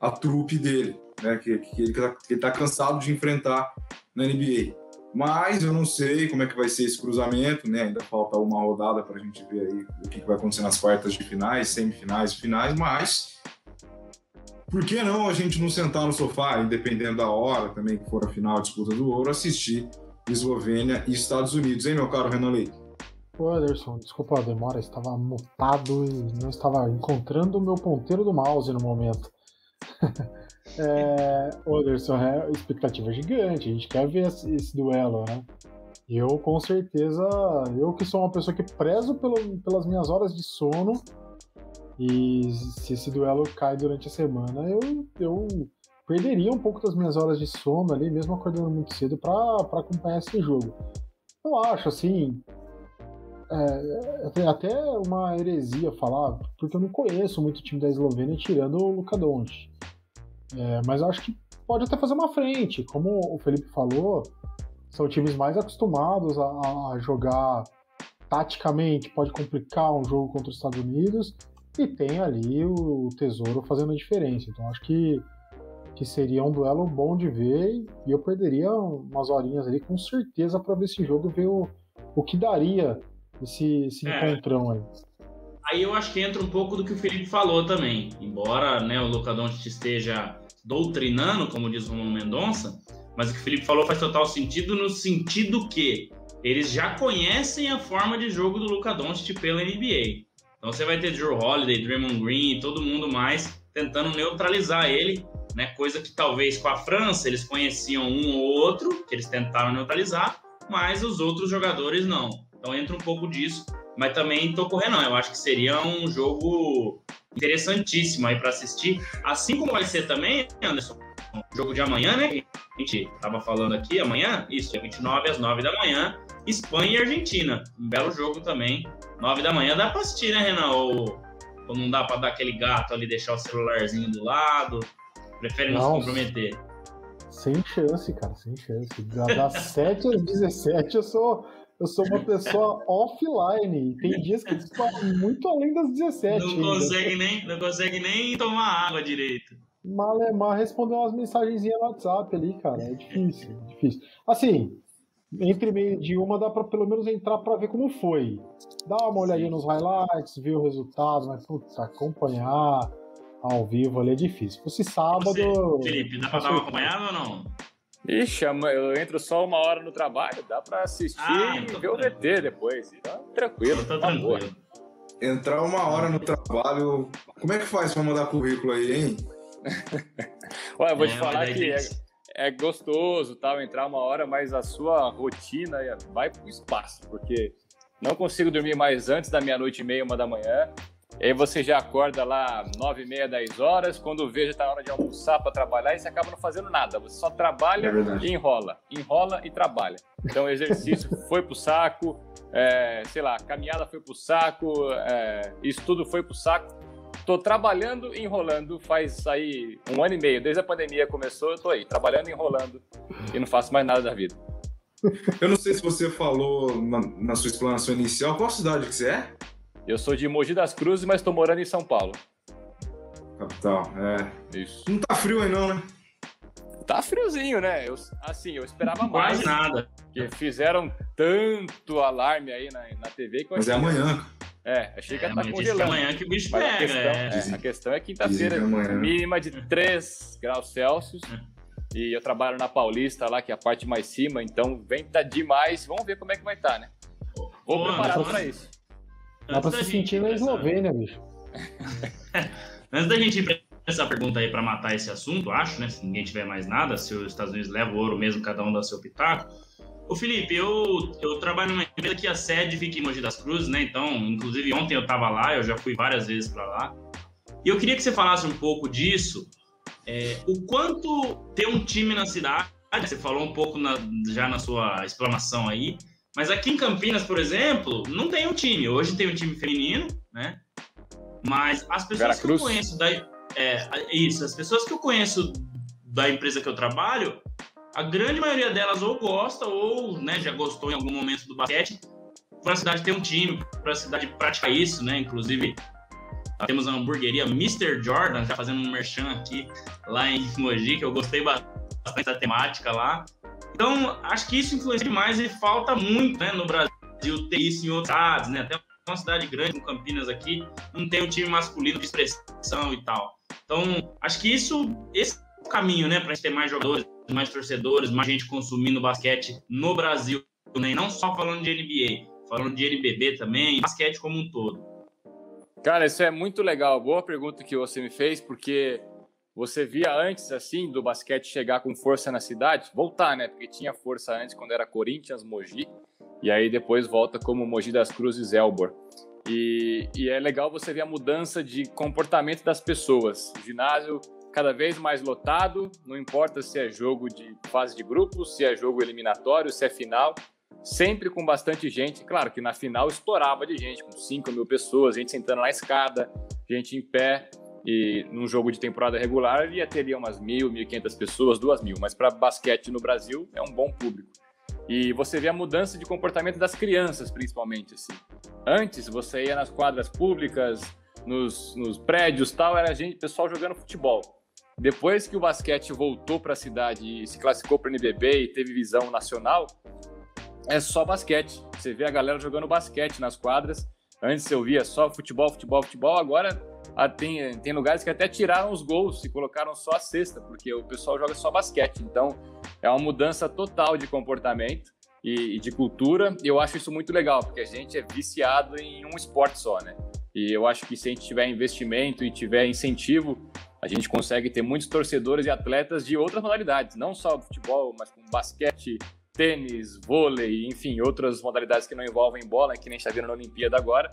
Speaker 1: a trupe dele, né, que, que ele está cansado de enfrentar na NBA. Mas eu não sei como é que vai ser esse cruzamento, né? Ainda falta uma rodada para a gente ver aí o que, que vai acontecer nas quartas de finais, semifinais, finais. Mas por que não a gente não sentar no sofá, independendo da hora também que for a final, a disputa do ouro, assistir Eslovênia e Estados Unidos, hein, meu caro Renan Leite?
Speaker 2: Ô Anderson, desculpa a demora, estava mutado e não estava encontrando o meu ponteiro do mouse no momento. (laughs) é, Anderson, é expectativa gigante, a gente quer ver esse, esse, duelo, né? Eu, com certeza, eu que sou uma pessoa que prezo pelo, pelas minhas horas de sono, e se esse duelo cai durante a semana, eu, eu perderia um pouco das minhas horas de sono ali, mesmo acordando muito cedo, para acompanhar esse jogo. Eu acho, assim, é, até uma heresia falar, porque eu não conheço muito o time da Eslovênia tirando o Luka Doncic. É, mas eu acho que pode até fazer uma frente. Como o Felipe falou, são times mais acostumados a, a jogar taticamente, pode complicar um jogo contra os Estados Unidos, e tem ali o Tesouro fazendo a diferença. Então acho que, que seria um duelo bom de ver, e eu perderia umas horinhas ali com certeza para ver esse jogo ver o, o que daria esse, esse é. encontrão aí.
Speaker 3: Aí eu acho que entra um pouco do que o Felipe falou também. Embora né, o Luca Doncic esteja doutrinando, como diz o Romulo Mendonça, mas o que o Felipe falou faz total sentido no sentido que eles já conhecem a forma de jogo do Luca Doncic pela NBA. Então você vai ter Drew Holiday, Draymond Green e todo mundo mais tentando neutralizar ele, né? Coisa que talvez com a França eles conheciam um ou outro, que eles tentaram neutralizar, mas os outros jogadores não. Então entra um pouco disso, mas também tô correndo, não. Eu acho que seria um jogo interessantíssimo aí para assistir, assim como vai ser também, Anderson, o jogo de amanhã, né? A gente tava falando aqui, amanhã, isso, é 29 às 9 da manhã, Espanha e Argentina. Um belo jogo também. 9 da manhã dá para assistir, né, Renan? Ou, ou não dá para dar aquele gato ali, deixar o celularzinho do lado? Prefere não, se comprometer?
Speaker 2: Sem chance, cara, sem chance. Das (laughs) 7 às 17 eu sou eu sou uma pessoa offline. Tem dias que eu muito além das 17.
Speaker 3: Não consegue, nem, não consegue nem tomar água direito.
Speaker 2: Malemar responder umas mensagenzinhas no WhatsApp ali, cara. É difícil, é difícil. Assim, entre meio de uma dá pra pelo menos entrar pra ver como foi. Dá uma olhadinha nos highlights, ver o resultado, mas putz, acompanhar ao vivo ali é difícil. Se fosse sábado. Você,
Speaker 3: Felipe, dá pra dar uma acompanhada ou não?
Speaker 4: Ixi, eu entro só uma hora no trabalho, dá pra assistir ah, e ver o VT depois. Então, tranquilo, tá tranquilo.
Speaker 1: Entrar uma hora no trabalho, como é que faz pra mandar currículo aí, hein? (laughs)
Speaker 4: Olha, eu vou é, te falar que é, é, gostoso tal, entrar uma hora, mas a sua rotina vai pro espaço, porque não consigo dormir mais antes da meia-noite e meia, uma da manhã. E aí você já acorda lá 9 e meia, 10 horas, quando vê já tá na hora de almoçar para trabalhar e você acaba não fazendo nada. Você só trabalha é e enrola. Enrola e trabalha. Então exercício (laughs) foi pro saco, é, sei lá, caminhada foi pro saco, é, estudo foi pro saco. Tô trabalhando e enrolando faz aí um ano e meio. Desde a pandemia começou, eu tô aí, trabalhando e enrolando e não faço mais nada da vida. (laughs)
Speaker 1: Eu não sei se você falou na, na sua explanação inicial, qual cidade que você é?
Speaker 4: Eu sou de Mogi das Cruzes, mas tô morando em São Paulo.
Speaker 1: Capital, é. Isso. Não tá frio aí não, né?
Speaker 4: Tá friozinho, né? Eu, assim, eu esperava
Speaker 3: mais. Quase nada.
Speaker 4: Porque fizeram tanto alarme aí na, na TV que eu
Speaker 1: Mas é amanhã.
Speaker 4: É, achei que é, ia estar tá congelando.
Speaker 3: amanhã que o bicho pega.
Speaker 4: A questão é, a questão é quinta-feira, é mínima de 3 graus Celsius. É. E eu trabalho na Paulista lá, que é a parte mais cima, então venta demais. Vamos ver como é que vai estar, tá, né? Vou preparado para isso.
Speaker 2: Dá pra se sentir na Eslovênia, bicho. (laughs)
Speaker 3: Antes da gente ir pra essa pergunta aí para matar esse assunto, acho, né? Se ninguém tiver mais nada, se os Estados Unidos levam ouro mesmo, cada um dá seu pitaco. Ô Felipe, eu, eu trabalho numa empresa que a sede fica em Mogi das Cruzes, né? Então, inclusive ontem eu estava lá, eu já fui várias vezes para lá. E eu queria que você falasse um pouco disso, é, o quanto ter um time na cidade, você falou um pouco na, já na sua explanação aí, mas aqui em Campinas, por exemplo, não tem um time. Hoje tem um time feminino, né? Mas as pessoas que eu conheço da, é, isso, as pessoas que eu conheço da empresa que eu trabalho, a grande maioria delas ou gosta ou né, já gostou em algum momento do basquete, para a cidade ter um time, para a cidade praticar isso, né? Inclusive, temos a hamburgueria Mr. Jordan, já fazendo um merchan aqui lá em Mogi, que eu gostei bastante da temática lá. Então, acho que isso influencia demais e falta muito né, no Brasil ter isso em outras cidades, né? Até uma cidade grande, como Campinas aqui, não tem um time masculino de expressão e tal. Então, acho que isso, esse é o caminho, né, para a gente ter mais jogadores, mais torcedores, mais gente consumindo basquete no Brasil, né? não só falando de NBA, falando de NBB também, basquete como um todo.
Speaker 4: Cara, isso é muito legal. Boa pergunta que você me fez, porque você via antes, assim, do basquete chegar com força na cidade, voltar, né? Porque tinha força antes quando era Corinthians, Mogi, e aí depois volta como Mogi das Cruzes, Elbor. E, e, é legal você ver a mudança de comportamento das pessoas. O ginásio cada vez mais lotado, não importa se é jogo de fase de grupos, se é jogo eliminatório, se é final, sempre com bastante gente. Claro que na final estourava de gente, com 5 mil pessoas, gente sentando na escada, gente em pé. E num jogo de temporada regular ia teria umas mil, mil e quinhentas pessoas, duas mil. Mas para basquete no Brasil é um bom público. E você vê a mudança de comportamento das crianças, principalmente, assim. Antes, você ia nas quadras públicas, nos, nos prédios tal, era gente, pessoal jogando futebol. Depois que o basquete voltou para a cidade e se classificou para o NBB e teve visão nacional, é só basquete. Você vê a galera jogando basquete nas quadras. Antes eu via só futebol, futebol, futebol. Agora ah, tem, tem lugares que até tiraram os gols e colocaram só a cesta, porque o pessoal joga só basquete. Então, é uma mudança total de comportamento e, e de cultura. E eu acho isso muito legal, porque a gente é viciado em um esporte só, né? E eu acho que se a gente tiver investimento e tiver incentivo, a gente consegue ter muitos torcedores e atletas de outras modalidades, não só futebol, mas com basquete, tênis, vôlei, enfim, outras modalidades que não envolvem bola, que nem está vendo na Olimpíada agora.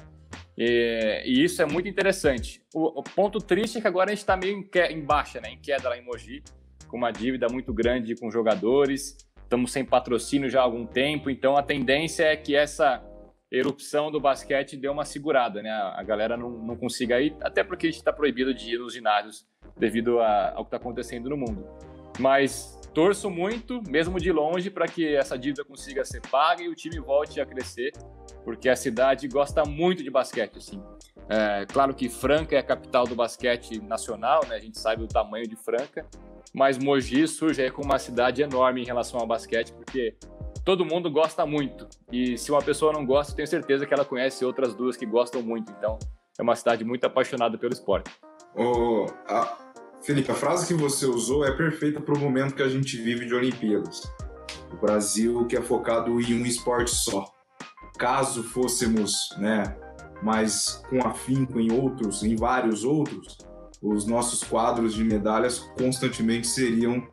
Speaker 4: E, e, isso é muito interessante. O, o, ponto triste é que agora a gente está meio em, que, em, baixa, né? em queda lá em Mogi, com uma dívida muito grande com jogadores. Estamos sem patrocínio já há algum tempo, então a tendência é que essa erupção do basquete dê uma segurada, né? A galera não, não consiga ir, até porque a gente está proibido de ir nos ginásios devido a, ao que está acontecendo no mundo. Mas torço muito, mesmo de longe, para que essa dívida consiga ser paga e o time volte a crescer, porque a cidade gosta muito de basquete, assim. É, claro que Franca é a capital do basquete nacional, né? A gente sabe o tamanho de Franca, mas Mogi surge aí como uma cidade enorme em relação ao basquete, porque todo mundo gosta muito. E se uma pessoa não gosta, tenho certeza que ela conhece outras duas que gostam muito. Então, é uma cidade muito apaixonada pelo esporte.
Speaker 1: Oh, a... Felipe, a frase que você usou é perfeita para o momento que a gente vive de Olimpíadas. O Brasil que é focado em um esporte só. Caso fôssemos, né, mais com afinco em outros, em vários outros, os nossos quadros de medalhas constantemente seriam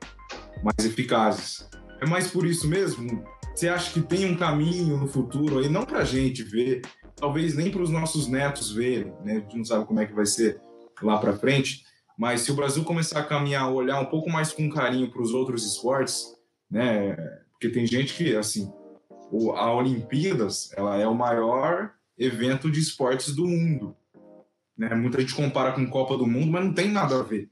Speaker 1: mais eficazes. É mais por isso mesmo? Você acha que tem um caminho no futuro aí, não para a gente ver talvez nem para os nossos netos verem, né? A gente não sabe como é que vai ser lá para frente, mas se o Brasil começar a caminhar, olhar um pouco mais com carinho para os outros esportes, né? Porque tem gente que, assim, a Olimpíadas, ela é o maior evento de esportes do mundo. Né? Muita gente compara com Copa do Mundo, mas não tem nada a ver.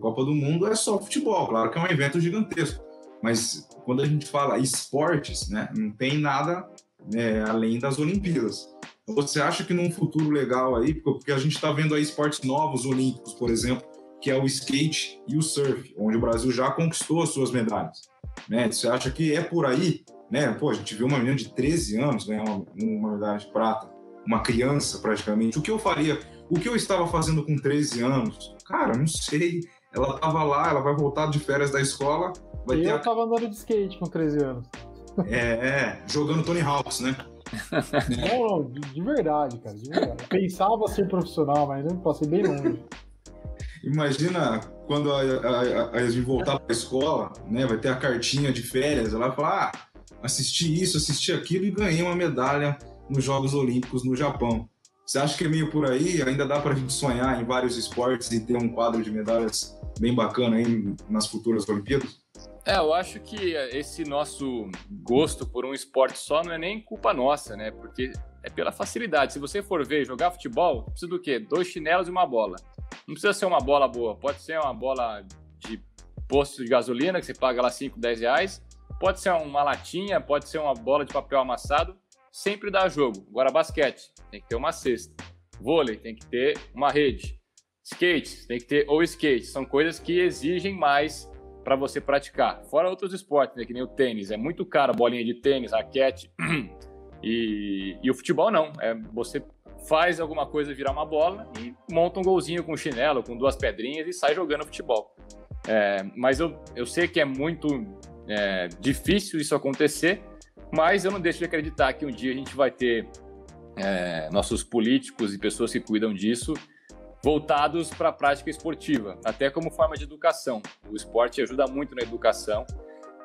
Speaker 1: Copa do Mundo é só futebol, claro que é um evento gigantesco. Mas quando a gente fala esportes, né, não tem nada né, além das Olimpíadas. Você acha que num futuro legal aí, porque a gente está vendo aí esportes novos olímpicos, por exemplo, que é o skate e o surf, onde o Brasil já conquistou as suas medalhas. Né? Você acha que é por aí? Né? Pô, a gente viu uma menina de 13 anos ganhar uma, uma medalha de prata, uma criança praticamente. O que eu faria? O que eu estava fazendo com 13 anos? Cara, não sei. Ela estava lá, ela vai voltar de férias da escola. Vai
Speaker 2: eu
Speaker 1: a...
Speaker 2: estava andando de skate com 13 anos.
Speaker 1: É, é jogando Tony Hawks, né?
Speaker 2: Não, não, de, de, verdade, cara, de verdade. Eu pensava ser profissional, mas eu passei bem longe.
Speaker 1: Imagina quando a, a, a, gente voltar para a escola, né? Vai ter a cartinha de férias, ela vai falar: ah, assisti isso, assisti aquilo e ganhei uma medalha nos Jogos Olímpicos no Japão. Você acha que é meio por aí? Ainda dá para a gente sonhar em vários esportes e ter um quadro de medalhas bem bacana aí nas futuras Olimpíadas?
Speaker 4: É, eu acho que esse nosso gosto por um esporte só não é nem culpa nossa, né? Porque é pela facilidade. Se você for ver jogar futebol, precisa do quê? Dois chinelos e uma bola. Não precisa ser uma bola boa, pode ser uma bola de posto de gasolina, que você paga lá 5, 10 reais. Pode ser uma latinha, pode ser uma bola de papel amassado. Sempre dá jogo. Agora, basquete, tem que ter uma cesta. Vôlei, tem que ter uma rede. Skate, tem que ter ou skate. São coisas que exigem mais para você praticar. Fora outros esportes, né, que nem o tênis. É muito caro bolinha de tênis, raquete. (clears throat) E, e o futebol não. É, você faz alguma coisa virar uma bola e monta um golzinho com chinelo, com duas pedrinhas e sai jogando futebol. É, mas eu, eu sei que é muito é, difícil isso acontecer, mas eu não deixo de acreditar que um dia a gente vai ter é, nossos políticos e pessoas que cuidam disso voltados para a prática esportiva, até como forma de educação. O esporte ajuda muito na educação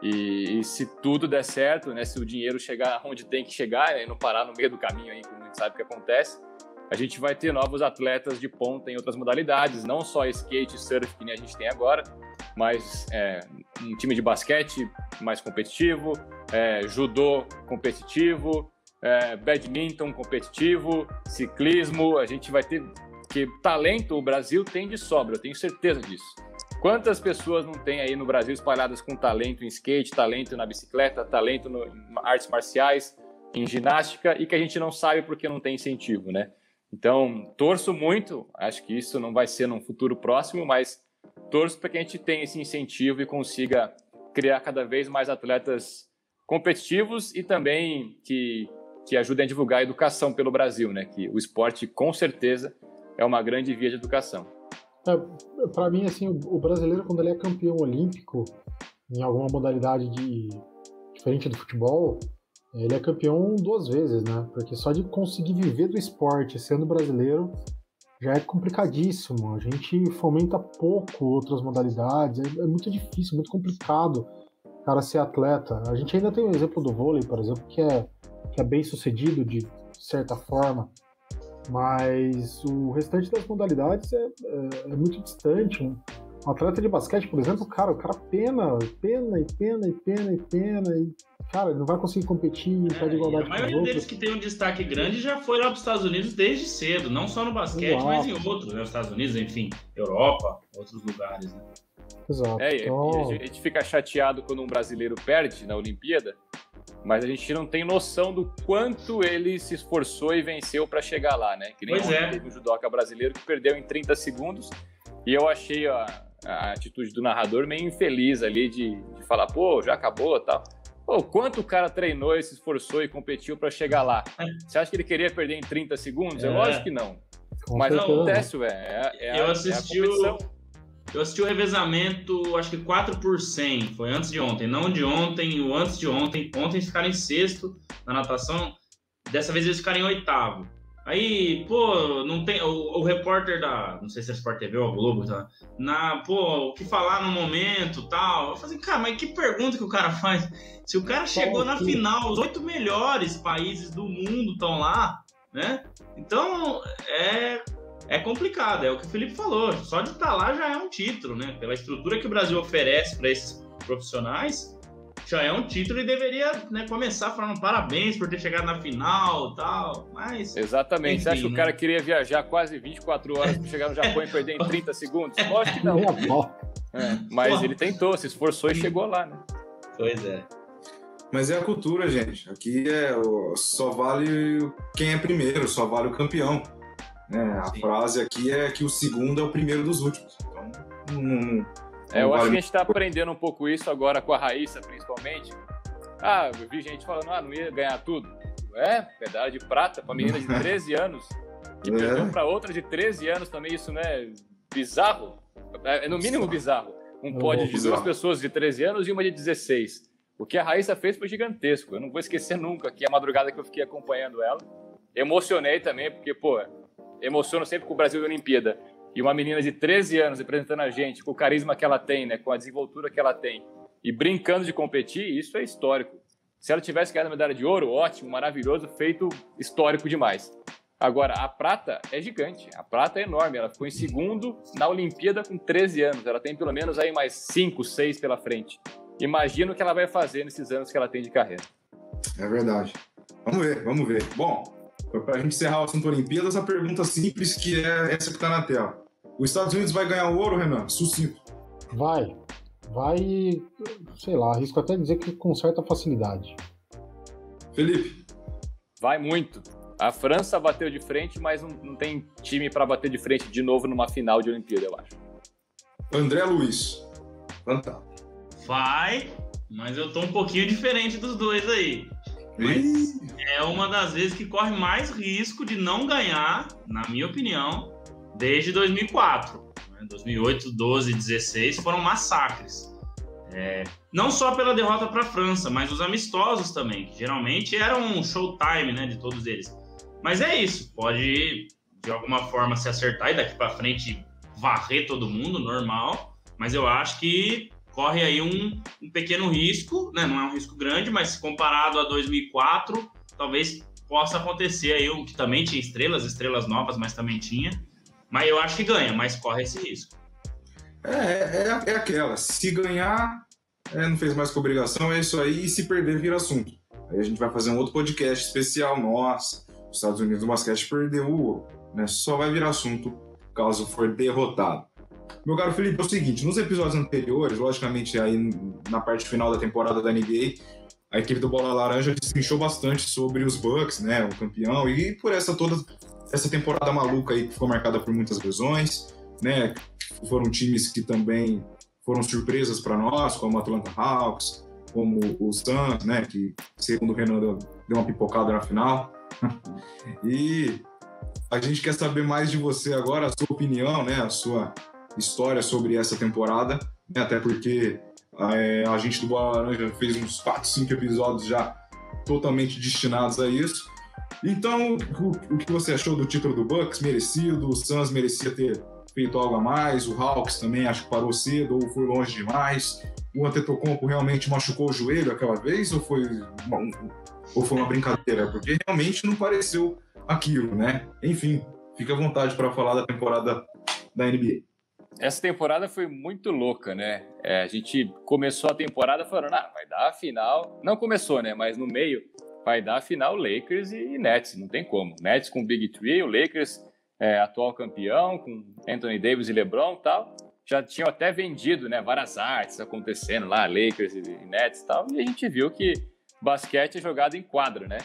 Speaker 4: e, e, se tudo der certo, né, se o dinheiro chegar onde tem que chegar e não parar no meio do caminho aí, como a gente sabe que acontece, a gente vai ter novos atletas de ponta em outras modalidades, não só skate e surf que nem a gente tem agora, mas é, um time de basquete mais competitivo, é, judô competitivo, é, badminton competitivo, ciclismo, a gente vai ter que talento o Brasil tem de sobra, eu tenho certeza disso. Quantas pessoas não tem aí no Brasil espalhadas com talento em skate, talento na bicicleta, talento no, em artes marciais, em ginástica e que a gente não sabe porque não tem incentivo, né? Então, torço muito, acho que isso não vai ser num futuro próximo, mas torço para que a gente tenha esse incentivo e consiga criar cada vez mais atletas competitivos e também que, que ajudem a divulgar a educação pelo Brasil, né? Que o esporte, com certeza, é uma grande via de educação.
Speaker 2: É, para mim, assim, o brasileiro, quando ele é campeão olímpico, em alguma modalidade de, diferente do futebol, ele é campeão duas vezes, né? Porque só de conseguir viver do esporte sendo brasileiro já é complicadíssimo. A gente fomenta pouco outras modalidades, é, é muito difícil, muito complicado cara ser atleta. A gente ainda tem o exemplo do vôlei, por exemplo, que é, que é bem sucedido de certa forma. Mas o restante das modalidades é, é, é muito distante. Um, atleta de basquete, por exemplo, cara, o cara pena, pena e pena e pena e pena e cara, ele não vai conseguir competir em
Speaker 3: é, de igualdade. A maioria deles que tem um destaque grande já foi lá para os Estados Unidos desde cedo, não só no basquete, Exato. mas em outros, né? Estados Unidos, enfim, Europa, outros lugares, né?
Speaker 2: Exato.
Speaker 4: É, então... a gente fica chateado quando um brasileiro perde na Olimpíada, mas a gente não tem noção do quanto ele se esforçou e venceu para chegar lá, né? Que nem
Speaker 3: pois é.
Speaker 4: teve um judoca brasileiro que perdeu em 30 segundos e eu achei a, a atitude do narrador meio infeliz ali de, de falar, pô, já acabou tal. Pô, quanto o cara treinou, se esforçou e competiu para chegar lá? É. Você acha que ele queria perder em 30 segundos? É, é lógico que não. Com Mas não acontece, velho. É, é,
Speaker 3: eu assisti é o eu assisti o revezamento, acho que 4 por 100, foi antes de ontem. Não de ontem, o antes de ontem. Ontem eles ficaram em sexto na natação, dessa vez eles ficaram em oitavo. Aí, pô, não tem. O, o repórter da. Não sei se é Sport TV ou a Globo, tá? Na, pô, o que falar no momento tal. Eu falei, cara, mas que pergunta que o cara faz? Se o cara chegou na final, os oito melhores países do mundo estão lá, né? Então, é, é complicado, é o que o Felipe falou. Só de estar tá lá já é um título, né? Pela estrutura que o Brasil oferece para esses profissionais, já é um título e deveria né, começar falando parabéns por ter chegado na final tal, mas...
Speaker 4: Exatamente. Enfim, Você acha que né? o cara queria viajar quase 24 horas para chegar no Japão e perder em (laughs) 30 segundos? Lógico que não. É, mas ele tentou, se esforçou e chegou lá, né?
Speaker 3: Pois é.
Speaker 1: Mas é a cultura, gente. Aqui é só vale quem é primeiro, só vale o campeão. Né? A frase aqui é que o segundo é o primeiro dos últimos. Então, não,
Speaker 4: é, eu acho que a gente está aprendendo um pouco isso agora com a Raíssa, principalmente. Ah, eu vi gente falando, ah, não ia ganhar tudo. É, medalha de prata para menina de (laughs) 13 anos. E é. perdeu para outra de 13 anos também, isso, né? Bizarro. É, é no mínimo bizarro. Um pódio de duas pessoas de 13 anos e uma de 16. O que a Raíssa fez foi gigantesco. Eu não vou esquecer nunca que a madrugada que eu fiquei acompanhando ela. Emocionei também, porque, pô, emociono sempre com o Brasil da Olimpíada. E uma menina de 13 anos representando a gente, com o carisma que ela tem, né, com a desenvoltura que ela tem, e brincando de competir, isso é histórico. Se ela tivesse ganhado a medalha de ouro, ótimo, maravilhoso, feito histórico demais. Agora, a prata é gigante, a prata é enorme. Ela ficou em segundo na Olimpíada com 13 anos. Ela tem pelo menos aí mais 5, 6 pela frente. Imagina o que ela vai fazer nesses anos que ela tem de carreira.
Speaker 1: É verdade. Vamos ver, vamos ver. Bom, para a gente encerrar o assunto Olimpíadas, a pergunta simples que é essa que está na tela. Os Estados Unidos vai ganhar o ouro, Renan? Sucinto.
Speaker 2: Vai. Vai, sei lá, arrisco até dizer que com certa facilidade.
Speaker 1: Felipe.
Speaker 4: Vai muito. A França bateu de frente, mas não, não tem time para bater de frente de novo numa final de Olimpíada, eu acho.
Speaker 1: André Luiz. Fantástico.
Speaker 3: Vai, mas eu tô um pouquinho diferente dos dois aí. Mas é uma das vezes que corre mais risco de não ganhar, na minha opinião, desde 2004. Né? 2008, 12, 16 foram massacres. É, não só pela derrota para a França, mas os amistosos também, que geralmente eram um showtime né, de todos eles. Mas é isso, pode de alguma forma se acertar e daqui para frente varrer todo mundo, normal. Mas eu acho que corre aí um, um pequeno risco, né? não é um risco grande, mas comparado a 2004, talvez possa acontecer aí o que também tinha estrelas, estrelas novas, mas também tinha mas eu acho que ganha, mas corre esse risco.
Speaker 1: É, é, é aquela. Se ganhar, é, não fez mais com obrigação, é isso aí. E se perder, vira assunto. Aí a gente vai fazer um outro podcast especial. Nossa, os Estados Unidos no basquete perdeu o. Né? Só vai virar assunto caso for derrotado. Meu caro Felipe, é o seguinte: nos episódios anteriores, logicamente, aí na parte final da temporada da NBA, a equipe do Bola Laranja destrinchou bastante sobre os Bucks, né, o campeão, e por essa toda essa temporada maluca aí que ficou marcada por muitas lesões, né? Foram times que também foram surpresas para nós, como o Atlanta Hawks, como o Suns, né? Que segundo o Renan deu uma pipocada na final. (laughs) e a gente quer saber mais de você agora, a sua opinião, né? A sua história sobre essa temporada, né? até porque é, a gente do Bola Laranja fez uns 4, 5 episódios já totalmente destinados a isso. Então, o, o, que você achou do título do Bucks? Merecido? O Suns merecia ter feito algo a mais? O Hawks também acho que parou cedo ou foi longe demais? O Antetokounmpo realmente machucou o joelho aquela vez ou foi uma, ou foi uma brincadeira? Porque realmente não pareceu aquilo, né? Enfim, fica à vontade para falar da temporada da NBA.
Speaker 4: Essa temporada foi muito louca, né? É, a gente começou a temporada falando, ah, vai dar a final. Não começou, né? Mas no meio vai dar a final Lakers e Nets, não tem como. Nets com Big Three, o Lakers é, atual campeão, com Anthony Davis e LeBron e tal. Já tinham até vendido, né, várias artes acontecendo lá, Lakers e Nets e tal, e a gente viu que basquete é jogado em quadra, né?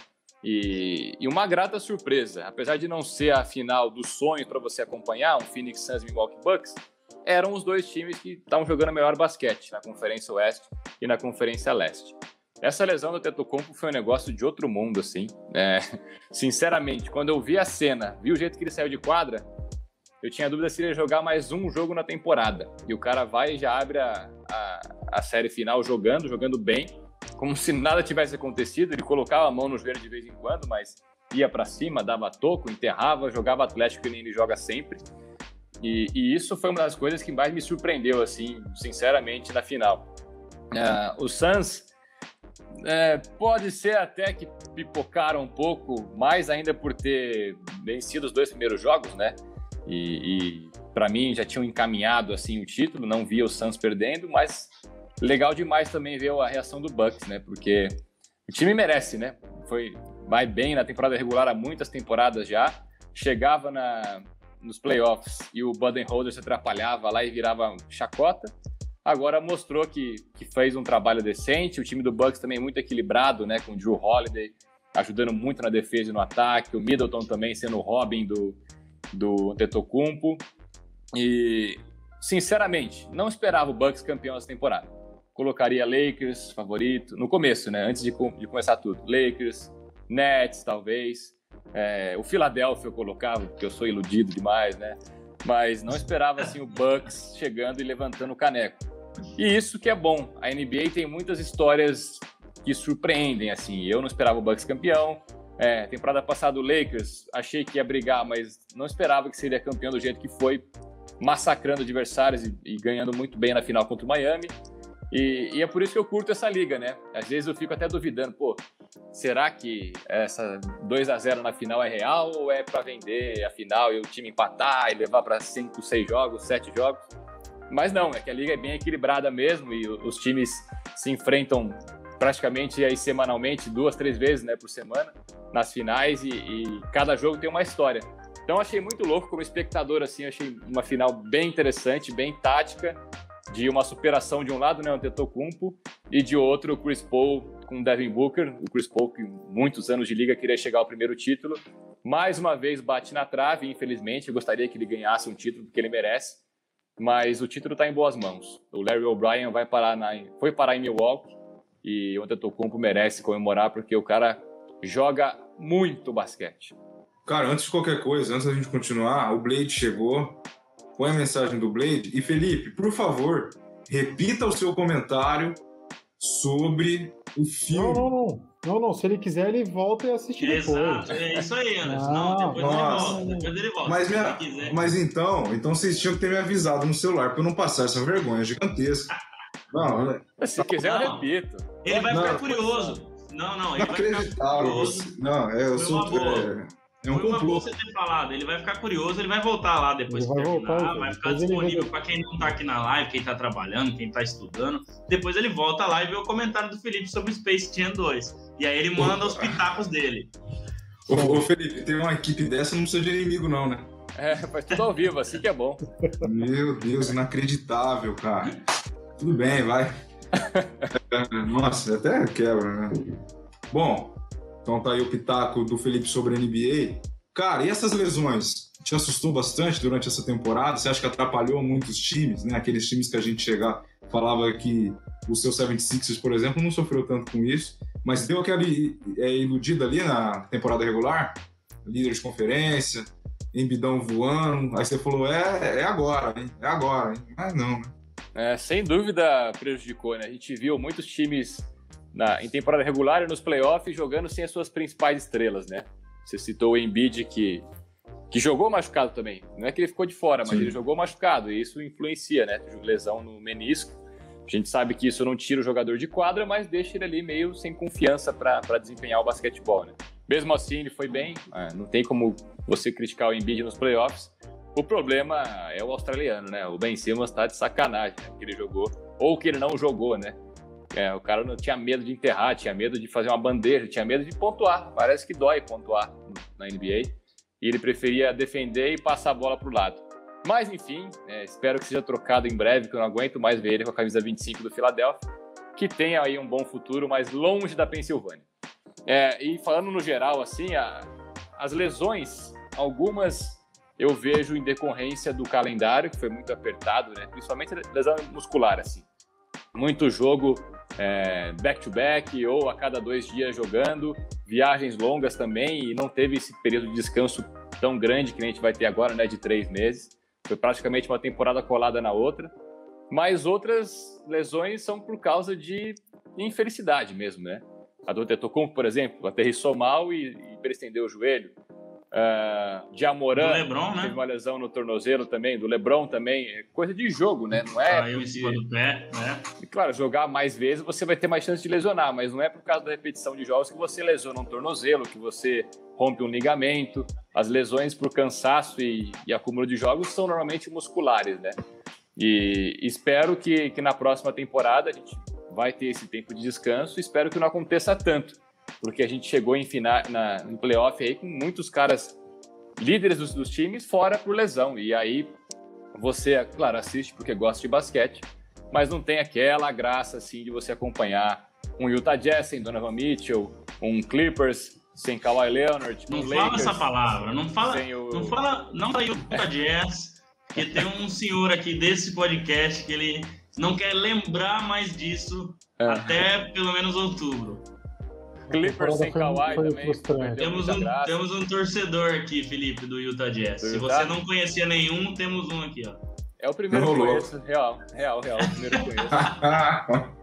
Speaker 4: E, e uma grata surpresa, apesar de não ser a final dos sonhos para você acompanhar, um Phoenix Suns e Milwaukee Bucks, eram os dois times que estavam jogando melhor basquete na Conferência Oeste e na Conferência Leste. Essa lesão do Tetocompo foi um negócio de outro mundo, assim. É, (laughs) sinceramente, quando eu vi a cena, vi o jeito que ele saiu de quadra, eu tinha dúvida se ele ia jogar mais um jogo na temporada. E o cara vai e já abre a, a, a série final jogando, jogando bem, como se nada tivesse acontecido. Ele colocava a mão no joelho de vez em quando, mas ia para cima, dava toco, enterrava, jogava Atlético que nem ele joga sempre. E, e, isso foi uma das coisas que mais me surpreendeu, assim, sinceramente, na final. Uh, o Suns É, pode ser até que pipocaram um pouco, mais ainda por ter vencido os dois primeiros jogos, né? E, e para mim já tinham encaminhado assim o título, não via o Suns perdendo, mas legal demais também ver a reação do Bucks, né? Porque o time merece, né? Foi vai bem na temporada regular há muitas temporadas já, chegava na, nos playoffs e o Budenholzer se atrapalhava lá e virava chacota. Agora mostrou que, que fez um trabalho decente. O time do Bucks também é muito equilibrado, né? Com o Drew Holiday ajudando muito na defesa e no ataque. O Middleton também sendo o Robin do, do Tetocumpo. E, sinceramente, não esperava o Bucks campeão essa temporada. Colocaria Lakers favorito, no começo, né? Antes de, de começar tudo. Lakers, Nets, talvez. É, o Philadelphia eu colocava, porque eu sou iludido demais, né? Mas não esperava assim o Bucks chegando e levantando o caneco. E isso que é bom. A NBA tem muitas histórias que surpreendem, assim. Eu não esperava o Bucks campeão. É, temporada passada o Lakers, achei que ia brigar, mas não esperava que seria campeão do jeito que foi, massacrando adversários e, e ganhando muito bem na final contra o Miami. E, e, é por isso que eu curto essa liga, né? Às vezes eu fico até duvidando, pô, será que essa 2 a 0 na final é real ou é para vender a final e o time empatar e levar para 5, 6 jogos, 7 jogos? Mas não, é que a liga é bem equilibrada mesmo e os times se enfrentam praticamente aí semanalmente, duas, três vezes né, por semana, nas finais e, e cada jogo tem uma história. Então achei muito louco como espectador, assim, achei uma final bem interessante, bem tática, de uma superação de um lado, né, o Antetokounmpo, e de outro o Chris Paul com o Devin Booker, o Chris Paul que muitos anos de liga queria chegar ao primeiro título, mais uma vez bate na trave, infelizmente, eu gostaria que ele ganhasse um título porque ele merece, mas o título está em boas mãos. O Larry O'Brien vai parar na, foi parar em Milwaukee e o Antetokounmpo merece comemorar porque o cara joga muito basquete.
Speaker 1: Cara, antes de qualquer coisa, antes da gente continuar, o Blade chegou. Põe a mensagem do Blade. E Felipe, por favor, repita o seu comentário sobre o filme.
Speaker 2: Não, não, não. Não, não, se ele quiser, ele volta e assiste Exato,
Speaker 3: depois. é isso aí, Anderson. Não, não depois nossa. ele volta, depois ele volta.
Speaker 1: Mas, minha, mas então, então vocês tinham que ter me avisado no celular pra eu não passar essa vergonha gigantesca.
Speaker 4: Não, né? Se quiser, não. eu repito.
Speaker 3: Ele vai não, ficar curioso. Não, não, ele vai ficar curioso.
Speaker 1: Não, é, eu sou... É, é um Foi complô.
Speaker 3: você ter falado. Ele vai ficar curioso, ele vai voltar lá depois ele que vai terminar, voltar, vai ficar disponível vai... para quem não tá aqui na live, quem tá trabalhando, quem tá estudando. Depois ele volta lá e vê o comentário do Felipe sobre o Space Jam 2. E aí ele manda os pitacos dele.
Speaker 1: Ô, ô, Felipe, tem uma equipe dessa, não precisa de inimigo, não, né?
Speaker 4: É, faz tudo ao vivo, assim que é bom.
Speaker 1: Meu Deus, inacreditável, cara. Tudo bem, vai. (laughs) Nossa, até quebra, né? Bom, então tá aí o pitaco do Felipe sobre a NBA. Cara, e essas lesões? Te assustou bastante durante essa temporada? Você acha que atrapalhou muitos times, né? Aqueles times que a gente chega, falava que o seu 76ers, por exemplo, não sofreu tanto com isso, mas deu aquela é, iludida ali na temporada regular, líder de conferência, embidão voando, aí você falou, é, é agora, hein? É agora, hein? Mas não, né?
Speaker 4: É, sem dúvida prejudicou, né? A gente viu muitos times na, em temporada regular e nos playoffs jogando sem as suas principais estrelas, né? Você citou o Embiid que, que jogou machucado também. Não é que ele ficou de fora, mas Sim. ele jogou machucado e isso influencia, né? Lesão no menisco. A gente sabe que isso não tira o jogador de quadra, mas deixa ele ali meio sem confiança para desempenhar o basquetebol, né? Mesmo assim, ele foi bem. É, não tem como você criticar o Embiid nos playoffs. O problema é o australiano, né? O Ben Simmons tá de sacanagem, né? Que ele jogou, ou que ele não jogou, né? É, o cara não tinha medo de enterrar, tinha medo de fazer uma bandeja, tinha medo de pontuar. Parece que dói pontuar na NBA. E ele preferia defender e passar a bola pro lado. Mas enfim, é, espero que seja trocado em breve, que eu não aguento mais ver ele com a camisa 25 do Philadelphia, que tenha aí um bom futuro, mas longe da Pensilvânia. É, e falando no geral, assim, a, as lesões, algumas eu vejo em decorrência do calendário, que foi muito apertado, né? principalmente lesão muscular, assim. Muito jogo back-to-back é, -back, ou a cada dois dias jogando, viagens longas também, e não teve esse período de descanso tão grande que a gente vai ter agora, né, de três meses. Foi praticamente uma temporada colada na outra. Mas outras lesões são por causa de infelicidade mesmo, né? A do Tetocumpo, por exemplo, aterrissou mal e, e o joelho. Uh, de Amoran,
Speaker 3: Lebron, né?
Speaker 4: teve uma lesão no tornozelo também, do Lebron também, é coisa de jogo, né? Não é.
Speaker 3: Caiu em cima do pé, né?
Speaker 4: E, claro, jogar mais vezes você vai ter mais chance de lesionar, mas não é por causa da repetição de jogos que você lesiona um tornozelo, que você rompe um ligamento. As lesões por cansaço e, e acúmulo de jogos são normalmente musculares, né? E espero que, que na próxima temporada a gente vai ter esse tempo de descanso. Espero que não aconteça tanto, porque a gente chegou em final, na, no playoff aí com muitos caras líderes dos, dos times fora por lesão. E aí você, claro, assiste porque gosta de basquete, mas não tem aquela graça assim de você acompanhar um Utah Jazz sem Donovan Mitchell, um Clippers sem Kawhi Leonard,
Speaker 3: não
Speaker 4: um
Speaker 3: fala
Speaker 4: Lakers
Speaker 3: essa palavra, não fala,
Speaker 4: o...
Speaker 3: não fala, não fala Utah (laughs) Jazz, que tem um senhor aqui desse podcast que ele não quer lembrar mais disso é. até pelo menos outubro.
Speaker 4: Clippers sem Kawhi também.
Speaker 3: Temos um, temos um torcedor aqui, Felipe, do Utah Jazz. Do Se Utah? você não conhecia nenhum, temos um aqui, ó.
Speaker 4: É o primeiro que conheço. Real, real, real. O primeiro que
Speaker 1: conheço. (laughs)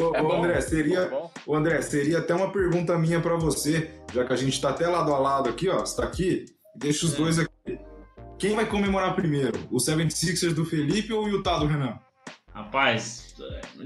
Speaker 1: ô, é ô, André, seria, ô, André, seria até uma pergunta minha para você, já que a gente tá até lado a lado aqui, ó. Você tá aqui, deixa os é. dois aqui. Quem vai comemorar primeiro? O 76ers do Felipe ou o Utah do Renan?
Speaker 3: Rapaz,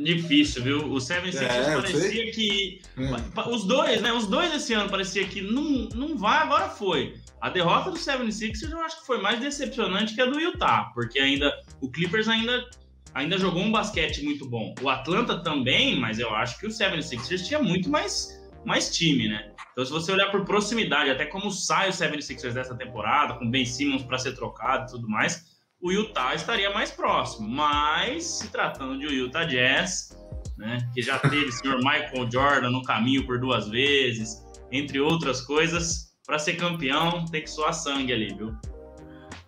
Speaker 3: difícil, viu? O Seven Sixers é, parecia que. Hum. Os dois, né? Os dois esse ano parecia que não, não vai, agora foi. A derrota do Seven Sixers eu acho que foi mais decepcionante que a do Utah, porque ainda o Clippers ainda, ainda jogou um basquete muito bom. O Atlanta também, mas eu acho que o Seven Sixers tinha muito mais, mais time, né? Então, se você olhar por proximidade, até como sai o Seven Sixers dessa temporada, com Ben Simmons para ser trocado e tudo mais o Utah estaria mais próximo. Mas, se tratando de Utah Jazz, né, que já teve o senhor Michael Jordan no caminho por duas vezes, entre outras coisas, para ser campeão tem que soar sangue ali, viu?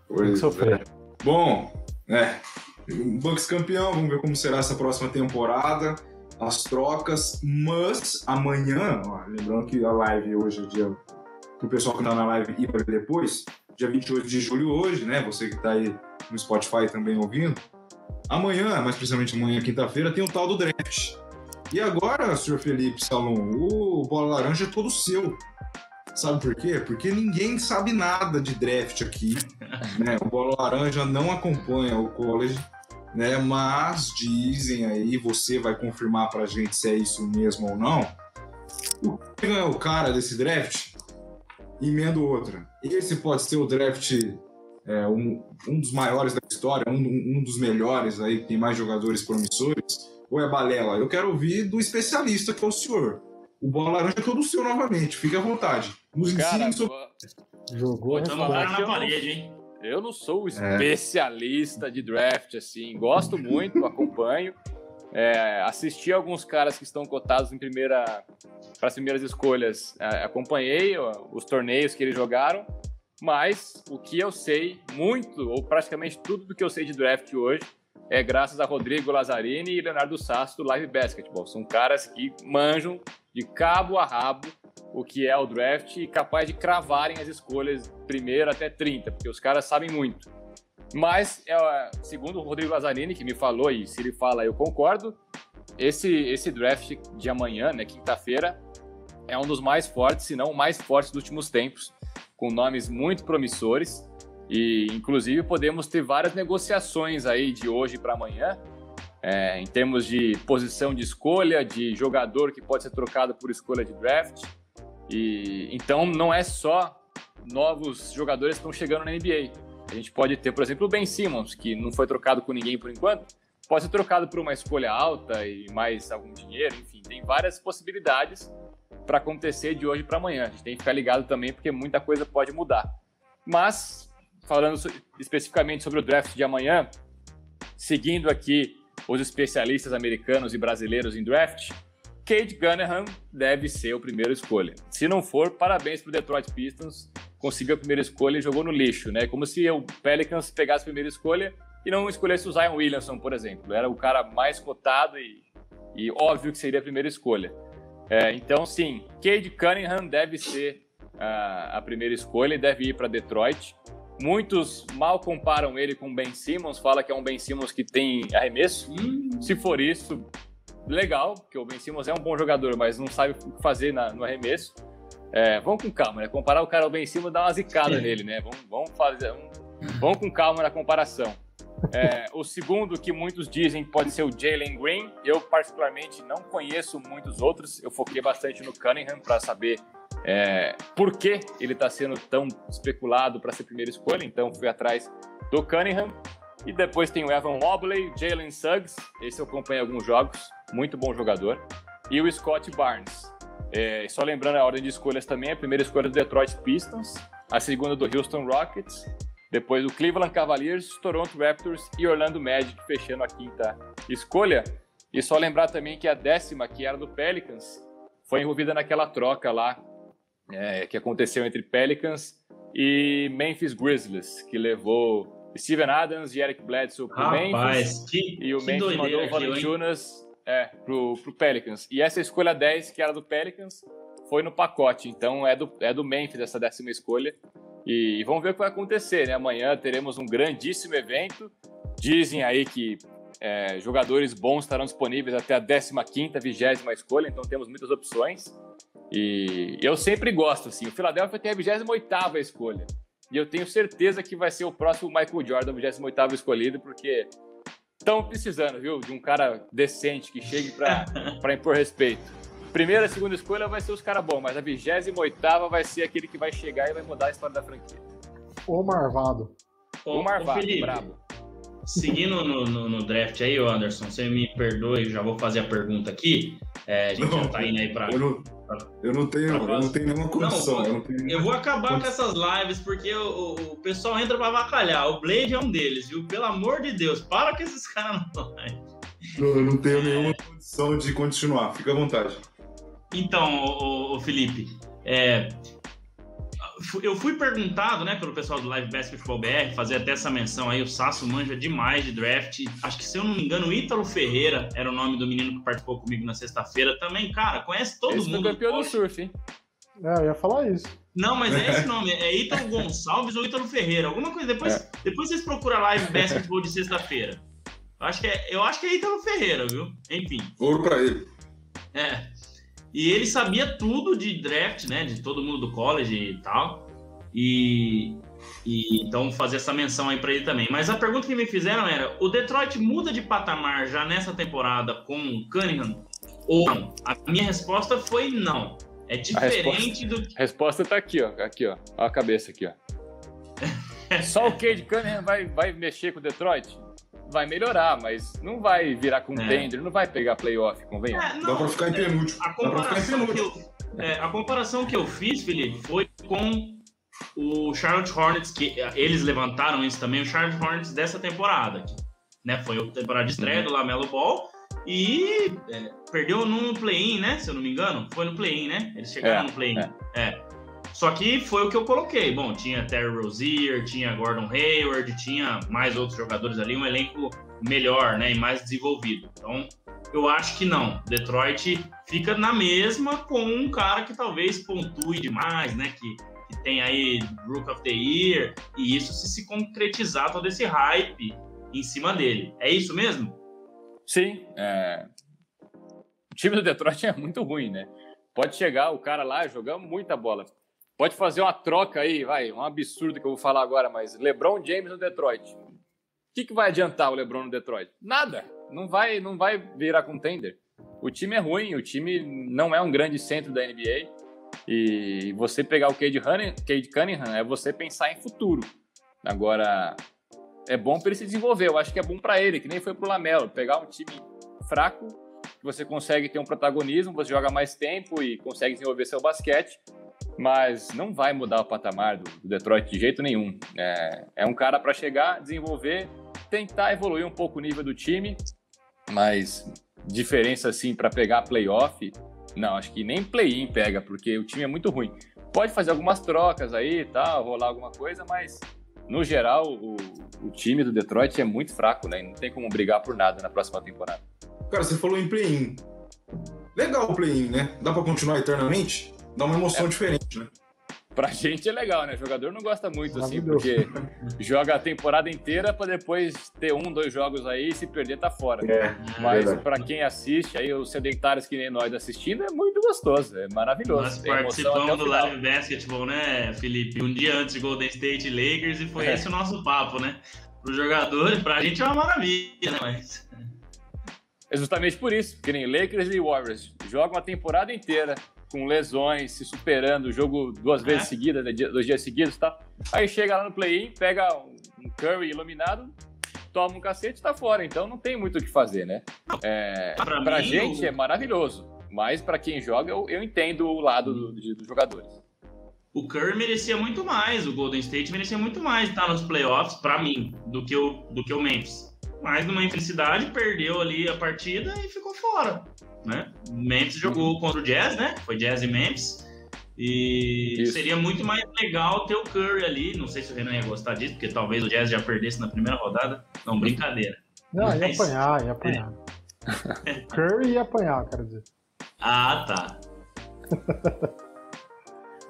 Speaker 1: Pois é. Bom, é. Bucks campeão, vamos ver como será essa próxima temporada, as trocas, mas amanhã, ó, lembrando que a live hoje é dia o pessoal que tá na live ir para depois, dia 28 de julho hoje, né? Você que está aí no Spotify também ouvindo. Amanhã, mais precisamente amanhã, quinta-feira, tem o tal do draft. E agora, senhor Felipe Salom, o Bola Laranja é todo seu. Sabe por quê? Porque ninguém sabe nada de draft aqui. (laughs) Né? O Bola Laranja não acompanha o college, né? mas dizem aí, você vai confirmar pra gente se é isso mesmo ou não. O, o cara desse draft emendo outra. Esse pode ser o draft é, um, um dos maiores da história, um, um dos melhores aí, que tem mais jogadores promissores, ou é balela? Eu quero ouvir do especialista que é o senhor. O Bola Laranja é todo seu novamente, fique à vontade.
Speaker 3: Nos
Speaker 4: ensine sobre...
Speaker 2: Jogou
Speaker 3: Botando na parede, hein?
Speaker 4: Eu não sou o é. especialista é. de draft, assim. Gosto muito, acompanho. É, assisti alguns caras que estão cotados em primeira para as primeiras escolhas. É, acompanhei ó, os torneios que eles jogaram, mas o que eu sei muito, ou praticamente tudo do que eu sei de draft hoje, é graças a Rodrigo Lazzarini e Leonardo Sasso do Live Basketball. São caras que manjam de cabo a rabo o que é o draft e capaz de cravarem as escolhas primeiro até 30, porque os caras sabem muito. Mas, é, segundo o Rodrigo Lazzarini, que me falou, e se ele fala, eu concordo, esse, esse draft de amanhã, né, quinta-feira, é um dos mais fortes, se não o mais forte dos últimos tempos, com nomes muito promissores. E, inclusive, podemos ter várias negociações aí de hoje para amanhã, é, em termos de posição de escolha, de jogador que pode ser trocado por escolha de draft. E então não é só novos jogadores que estão chegando na NBA. A gente pode ter, por exemplo, o Ben Simmons, que não foi trocado com ninguém por enquanto, pode ser trocado por uma escolha alta e mais algum dinheiro, enfim, tem várias possibilidades para acontecer de hoje para amanhã. A gente tem que ficar ligado também porque muita coisa pode mudar. Mas, falando especificamente sobre o draft de amanhã, seguindo aqui os especialistas americanos e brasileiros em draft, Cade Gunningham deve ser o primeiro escolha. Se não for, parabéns para o Detroit Pistons, conseguiu a primeira escolha e jogou no lixo, né? Como se o Pelicans pegasse a primeira escolha e não escolhesse o Zion Williamson, por exemplo. Era o cara mais cotado e, e óbvio que seria a primeira escolha. É, então, sim, Cade Cunningham deve ser uh, a primeira escolha e deve ir para Detroit. Muitos mal comparam ele com Ben Simmons, fala que é um Ben Simmons que tem arremesso. Hum. Se for isso, legal, porque o Ben Simmons é um bom jogador, mas não sabe o que fazer na, no arremesso. É, vamos com calma, né? Comparar o cara ao Ben Simmons dá uma zicada nele, né? Vamos, vamos fazer. Vamos, vamos com calma na comparação. É, o segundo que muitos dizem pode ser o Jalen Green. Eu, particularmente, não conheço muitos outros. Eu foquei bastante no Cunningham para saber é, por que ele está sendo tão especulado para ser primeira escolha. Então, fui atrás do Cunningham. E depois tem o Evan Mobley, Jalen Suggs. Esse eu acompanhei alguns jogos. Muito bom jogador. E o Scott Barnes. É, só lembrando a ordem de escolhas também, a primeira escolha do Detroit Pistons, a segunda do Houston Rockets, depois o Cleveland Cavaliers, Toronto Raptors e Orlando Magic fechando a quinta escolha. E só lembrar também que a décima, que era do Pelicans, foi envolvida naquela troca lá é, que aconteceu entre Pelicans e Memphis Grizzlies, que levou Steven Adams e Eric Bledsoe para Memphis.
Speaker 3: Que,
Speaker 4: e o Memphis mandou o Valanciunas é, pro, pro Pelicans. E essa escolha 10, que era do Pelicans, foi no pacote. Então é do, é do Memphis essa décima escolha. E vamos ver o que vai acontecer, né? Amanhã teremos um grandíssimo evento. Dizem aí que é, jogadores bons estarão disponíveis até a 15ª, 20 escolha, então temos muitas opções. E eu sempre gosto, assim, o Philadelphia tem a 28ª escolha. E eu tenho certeza que vai ser o próximo Michael Jordan, 28º escolhido, porque estão precisando, viu, de um cara decente que chegue para (laughs) impor respeito. Primeira e segunda escolha vai ser os caras bons, mas a 28 vai ser aquele que vai chegar e vai mudar a história da franquia.
Speaker 2: O Marvado.
Speaker 4: O, o Marvado, Felipe, brabo.
Speaker 3: Seguindo no, no, no, draft aí, Anderson, você me perdoe, já vou fazer a pergunta aqui. É, a gente não, já tá indo aí para.
Speaker 1: Eu não, eu não tenho, eu não tenho nenhuma condição.
Speaker 3: Não, eu,
Speaker 1: nenhuma...
Speaker 3: eu, vou acabar com essas lives porque o, o, pessoal entra para avacalhar. O Blade é um deles, viu? Pelo amor de Deus, para com esses caras
Speaker 1: na live. Eu não tenho nenhuma condição de continuar, fica à vontade.
Speaker 3: Então, o, o Felipe, é, eu fui perguntado, né, pelo pessoal do Live Basketball BR, fazer até essa menção aí, o Sasso manja demais de draft. Acho que, se eu não me engano, o Ítalo Ferreira era o nome do menino que participou comigo na sexta-feira. Também, cara, conhece todo
Speaker 4: esse
Speaker 3: mundo.
Speaker 4: Esse campeão do surf, hein?
Speaker 2: É, eu ia falar isso.
Speaker 3: Não, mas é esse (laughs) nome, é Ítalo Gonçalves ou Ítalo Ferreira, alguma coisa. Depois, é. depois vocês procuram Live Basketball de sexta-feira. Eu acho que é, eu acho que é Ítalo Ferreira, viu? Enfim.
Speaker 1: Ouro pra ele.
Speaker 3: É. E ele sabia tudo de draft, né? De todo mundo do college e tal. E, e então fazer essa menção aí para ele também. Mas a pergunta que me fizeram era: o Detroit muda de patamar já nessa temporada com o Cunningham ou não? A minha resposta foi não. É diferente
Speaker 4: a resposta,
Speaker 3: do.
Speaker 4: A resposta tá aqui, ó. Aqui, ó. Olha a cabeça aqui, ó. (laughs) Só o Cade Cunningham vai, vai mexer com o Detroit? Vai melhorar, mas não vai virar contender, é. não vai pegar playoff, convenhamos. É,
Speaker 1: Dá pra ficar em penúltimo.
Speaker 3: A comparação, que eu, é, a comparação que eu fiz, Felipe, foi com o Charlotte Hornets, que é, eles levantaram isso também, o Charlotte Hornets dessa temporada. Né? Foi a temporada de estreia uhum. do Lamelo Ball e é, perdeu no play-in, né? Se eu não me engano. Foi no play-in, né? Eles chegaram é, no play-in. É. Só que foi o que eu coloquei. Bom, tinha Terry Rozier, tinha Gordon Hayward, tinha mais outros jogadores ali, um elenco melhor, né, e mais desenvolvido. Então, eu acho que não. Detroit fica na mesma com um cara que talvez pontue demais, né, que, que tem aí Rook of the Year, e isso se se concretizar todo esse hype em cima dele. É isso mesmo?
Speaker 4: Sim. É... O time do Detroit (laughs) é muito ruim, né? Pode chegar o cara lá jogando muita bola. Pode fazer uma troca aí, vai, um absurdo que eu vou falar agora, mas LeBron James no Detroit. O que, que vai adiantar o LeBron no Detroit? Nada. Não vai, não vai virar contender. O time é ruim, o time não é um grande centro da NBA. E você pegar o Cade, Cade Cunningham é você pensar em futuro. Agora, é bom para ele se desenvolver. Eu acho que é bom para ele, que nem foi pro Lamelo. Pegar um time fraco, você consegue ter um protagonismo, você joga mais tempo e consegue desenvolver seu basquete mas não vai mudar o patamar do, Detroit de jeito nenhum. É, é um cara para chegar, desenvolver, tentar evoluir um pouco o nível do time, mas diferença assim para pegar playoff, não, acho que nem play-in pega, porque o time é muito ruim. Pode fazer algumas trocas aí, tal, rolar alguma coisa, mas no geral o, o time do Detroit é muito fraco, né? Não tem como brigar por nada na próxima temporada.
Speaker 1: Cara, você falou em play-in. Legal o play-in, né? Dá para continuar eternamente? Dá uma emoção é. diferente, né?
Speaker 4: Pra gente é legal, né? O jogador não gosta muito, assim, porque joga a temporada inteira pra depois ter um, dois jogos aí e se perder tá fora. É, Mas é pra quem assiste, aí os sedentários que nem nós assistindo, é muito gostoso, é maravilhoso. Nós
Speaker 3: participamos do Live Basketball, né, Felipe? Um dia antes de Golden State Lakers e foi é. esse o nosso papo, né? Pro jogador, pra gente é uma maravilha, né? Mas...
Speaker 4: É justamente por isso, que nem Lakers e Warriors jogam a temporada inteira com lesões, se superando, o jogo duas vezes é. seguidas, né, dois dias seguidos e tá? tal. Aí chega lá no play-in, pega um Curry iluminado, toma um cacete e tá fora. Então não tem muito o que fazer, né? É, pra, pra mim, gente é maravilhoso, mas para quem joga, eu, eu, entendo o lado do, do, dos jogadores.
Speaker 3: O Curry merecia muito mais, o Golden State merecia muito mais estar nos playoffs, para mim, do que, o, do que o Memphis. Mas numa infelicidade, perdeu ali a partida e ficou fora né? Memphis jogou contra o Jazz, né? Foi Jazz e Memphis. E Isso. seria muito mais legal ter o Curry ali. Não sei se o Renan ia gostar disso, porque talvez o Jazz já perdesse na primeira rodada. Não, brincadeira.
Speaker 2: Não, Mas... ia apanhar, ia apanhar. É. (laughs) Curry ia apanhar, quero dizer.
Speaker 3: Ah, tá. (laughs)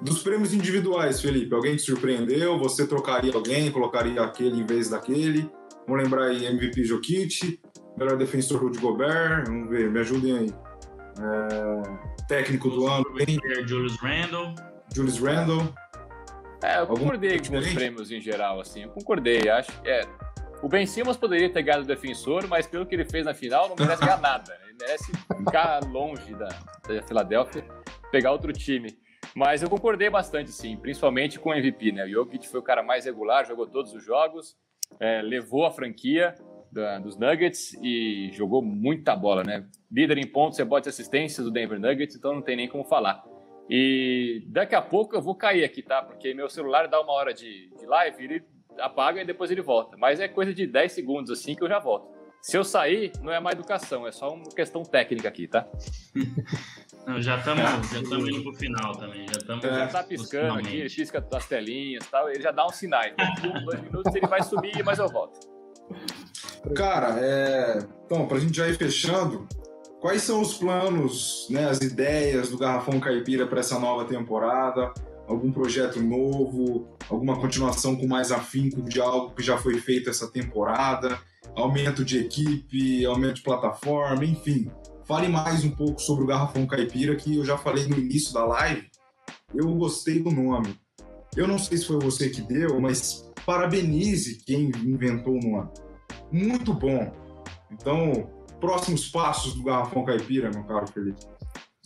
Speaker 1: Dos prêmios individuais, Felipe, alguém te surpreendeu? Você trocaria alguém, colocaria aquele em vez daquele? Vamos lembrar aí MVP Jokic, melhor defensor Rudy Gobert, vamos ver, me ajudem aí. É, técnico do ano.
Speaker 3: Julius Randle.
Speaker 1: Julius Randle.
Speaker 4: É, eu concordei com os prêmios em geral, assim. Eu concordei, acho que é. O Ben Simmons poderia ter ganhado o defensor, mas pelo que ele fez na final, não merece ganhar nada. Né? Ele merece ficar longe da, da Filadélfia, pegar outro time. Mas eu concordei bastante, sim, principalmente com o MVP, né? O Jokic foi o cara mais regular, jogou todos os jogos, é, levou a franquia da, dos Nuggets e jogou muita bola, né? Líder em pontos, rebotes e assistências do Denver Nuggets, então não tem nem como falar. E daqui a pouco eu vou cair aqui, tá? Porque meu celular dá uma hora de, de live, ele apaga e depois ele volta. Mas é coisa de 10 segundos assim que eu já volto. Se eu sair, não é mais educação, é só uma questão técnica aqui, tá? (laughs)
Speaker 3: Não, já estamos já indo pro final também. Já, tamo,
Speaker 4: é. já tá piscando aqui, ele pisca as telinhas e tal, ele já dá um sinais. Daqui dois minutos ele vai subir, mas eu volto.
Speaker 1: Cara, é... então, para a gente já ir fechando, quais são os planos, né, as ideias do Garrafão Caipira para essa nova temporada? Algum projeto novo? Alguma continuação com mais afinco de algo que já foi feito essa temporada? Aumento de equipe, aumento de plataforma, enfim. Fale mais um pouco sobre o Garrafão Caipira, que eu já falei no início da live. Eu gostei do nome. Eu não sei se foi você que deu, mas parabenize quem inventou o nome muito bom. Então, próximos passos do Garrafão Caipira, meu caro Felipe.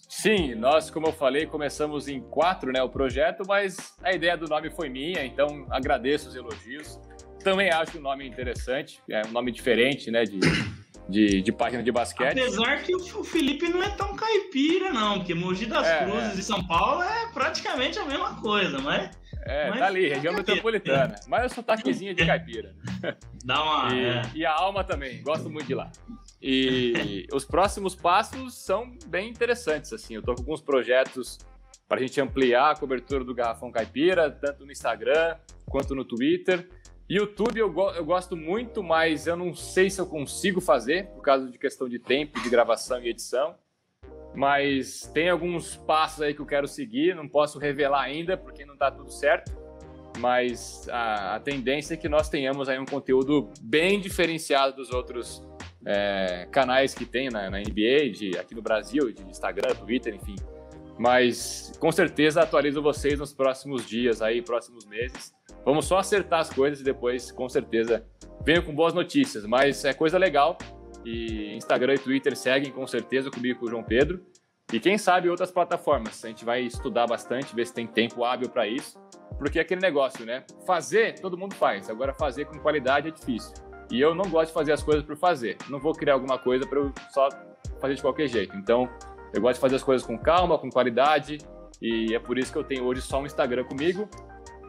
Speaker 4: Sim, nós, como eu falei, começamos em quatro, né, o projeto, mas a ideia do nome foi minha, então agradeço os elogios. Também acho o nome interessante, é um nome diferente, né, de, de, de página de basquete.
Speaker 3: Apesar que o Felipe não é tão caipira, não, porque Mogi das é, Cruzes é. e São Paulo é praticamente a mesma coisa, mas...
Speaker 4: É, Mas tá ali, região metropolitana. Mas o sotaquezinho de caipira. (laughs)
Speaker 3: Dá uma.
Speaker 4: E, é. e, a alma também, gosto muito de lá. E (laughs) os próximos passos são bem interessantes, assim. Eu tô com alguns projetos para a gente ampliar a cobertura do Garrafão Caipira, tanto no Instagram quanto no Twitter. YouTube eu, go eu gosto muito, mas eu não sei se eu consigo fazer, por causa de questão de tempo, de gravação e edição mas tem alguns passos aí que eu quero seguir, não posso revelar ainda porque não está tudo certo, mas a, a, tendência é que nós tenhamos aí um conteúdo bem diferenciado dos outros é, canais que tem na, na, NBA, de, aqui no Brasil, de Instagram, Twitter, enfim. Mas com certeza atualizo vocês nos próximos dias aí, próximos meses. Vamos só acertar as coisas e depois, com certeza, venho com boas notícias. Mas é coisa legal e Instagram e Twitter seguem com certeza comigo com o João Pedro. E quem sabe outras plataformas. A gente vai estudar bastante, ver se tem tempo hábil para isso. Porque é aquele negócio, né? Fazer, todo mundo faz. Agora, fazer com qualidade é difícil. E eu não gosto de fazer as coisas por fazer. Não vou criar alguma coisa para eu só fazer de qualquer jeito. Então, eu gosto de fazer as coisas com calma, com qualidade. E é por isso que eu tenho hoje só um Instagram comigo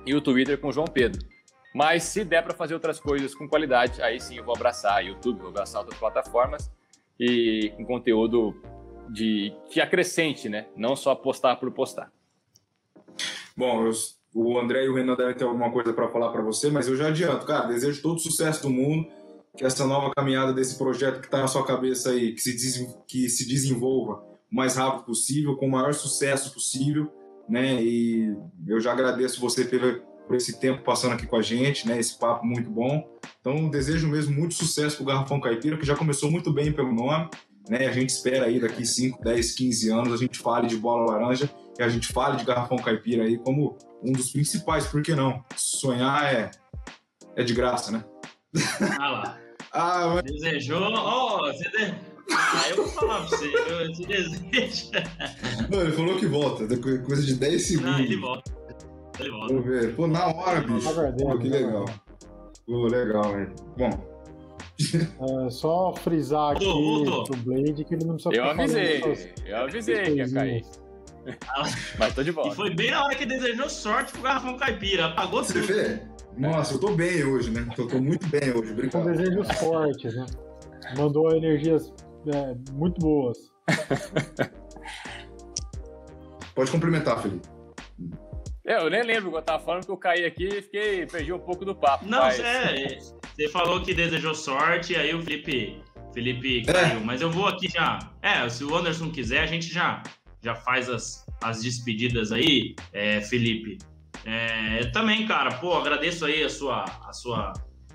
Speaker 4: e o Twitter com o João Pedro. Mas se der para fazer outras coisas com qualidade, aí sim eu vou abraçar YouTube, vou abraçar outras plataformas e com conteúdo de que acrescente, né? Não só postar por postar.
Speaker 1: Bom, eu, o André e o Renan devem ter alguma coisa para falar para você, mas eu já adianto, cara, desejo todo o sucesso do mundo, que essa nova caminhada desse projeto que está na sua cabeça aí, que se, que se desenvolva o mais rápido possível, com o maior sucesso possível né? E eu já agradeço você pelo, por esse tempo passando aqui com a gente, né? Esse papo muito bom. Então, desejo mesmo muito sucesso para o Garrafão Caipira, que já começou muito bem pelo nome. Né? A gente espera aí daqui 5, 10, 15 anos a gente fale de bola laranja e a gente fale de Garrafão Caipira aí como um dos principais, por que não? Sonhar é, é de graça, né?
Speaker 3: Ah lá. (laughs) ah, mas... Desejou. Oh, você de... Ah, eu vou falar pra você, você deseja.
Speaker 1: Não, ele falou que volta, coisa de 10 segundos. Não,
Speaker 3: ele volta. Ele volta.
Speaker 1: Vamos ver. Pô, na hora, bicho. Pô, que legal. Pô, legal, velho. Bom.
Speaker 2: É, só frisar aqui o pro Blade que ele não precisa
Speaker 4: Eu avisei, eu avisei que ia cair. Mas tô de volta.
Speaker 3: E foi bem na hora que desejou sorte pro garrafão caipira. Apagou
Speaker 1: Você tudo. Vê? Nossa, eu tô bem hoje, né? Eu tô muito bem hoje. Obrigado.
Speaker 2: Com desejos fortes, né? Mandou energias é, muito boas. (laughs)
Speaker 1: Pode complementar, Felipe.
Speaker 4: É, eu nem lembro que eu tava falando que eu caí aqui e fiquei, perdi um pouco do papo.
Speaker 3: Não, mas... é, você falou que desejou sorte, aí o Felipe, Felipe caiu. É. Mas eu vou aqui já. É, se o Anderson quiser, a gente já, já faz as, as despedidas aí, é, Felipe. É, também, cara, pô, agradeço aí a sua, a sua,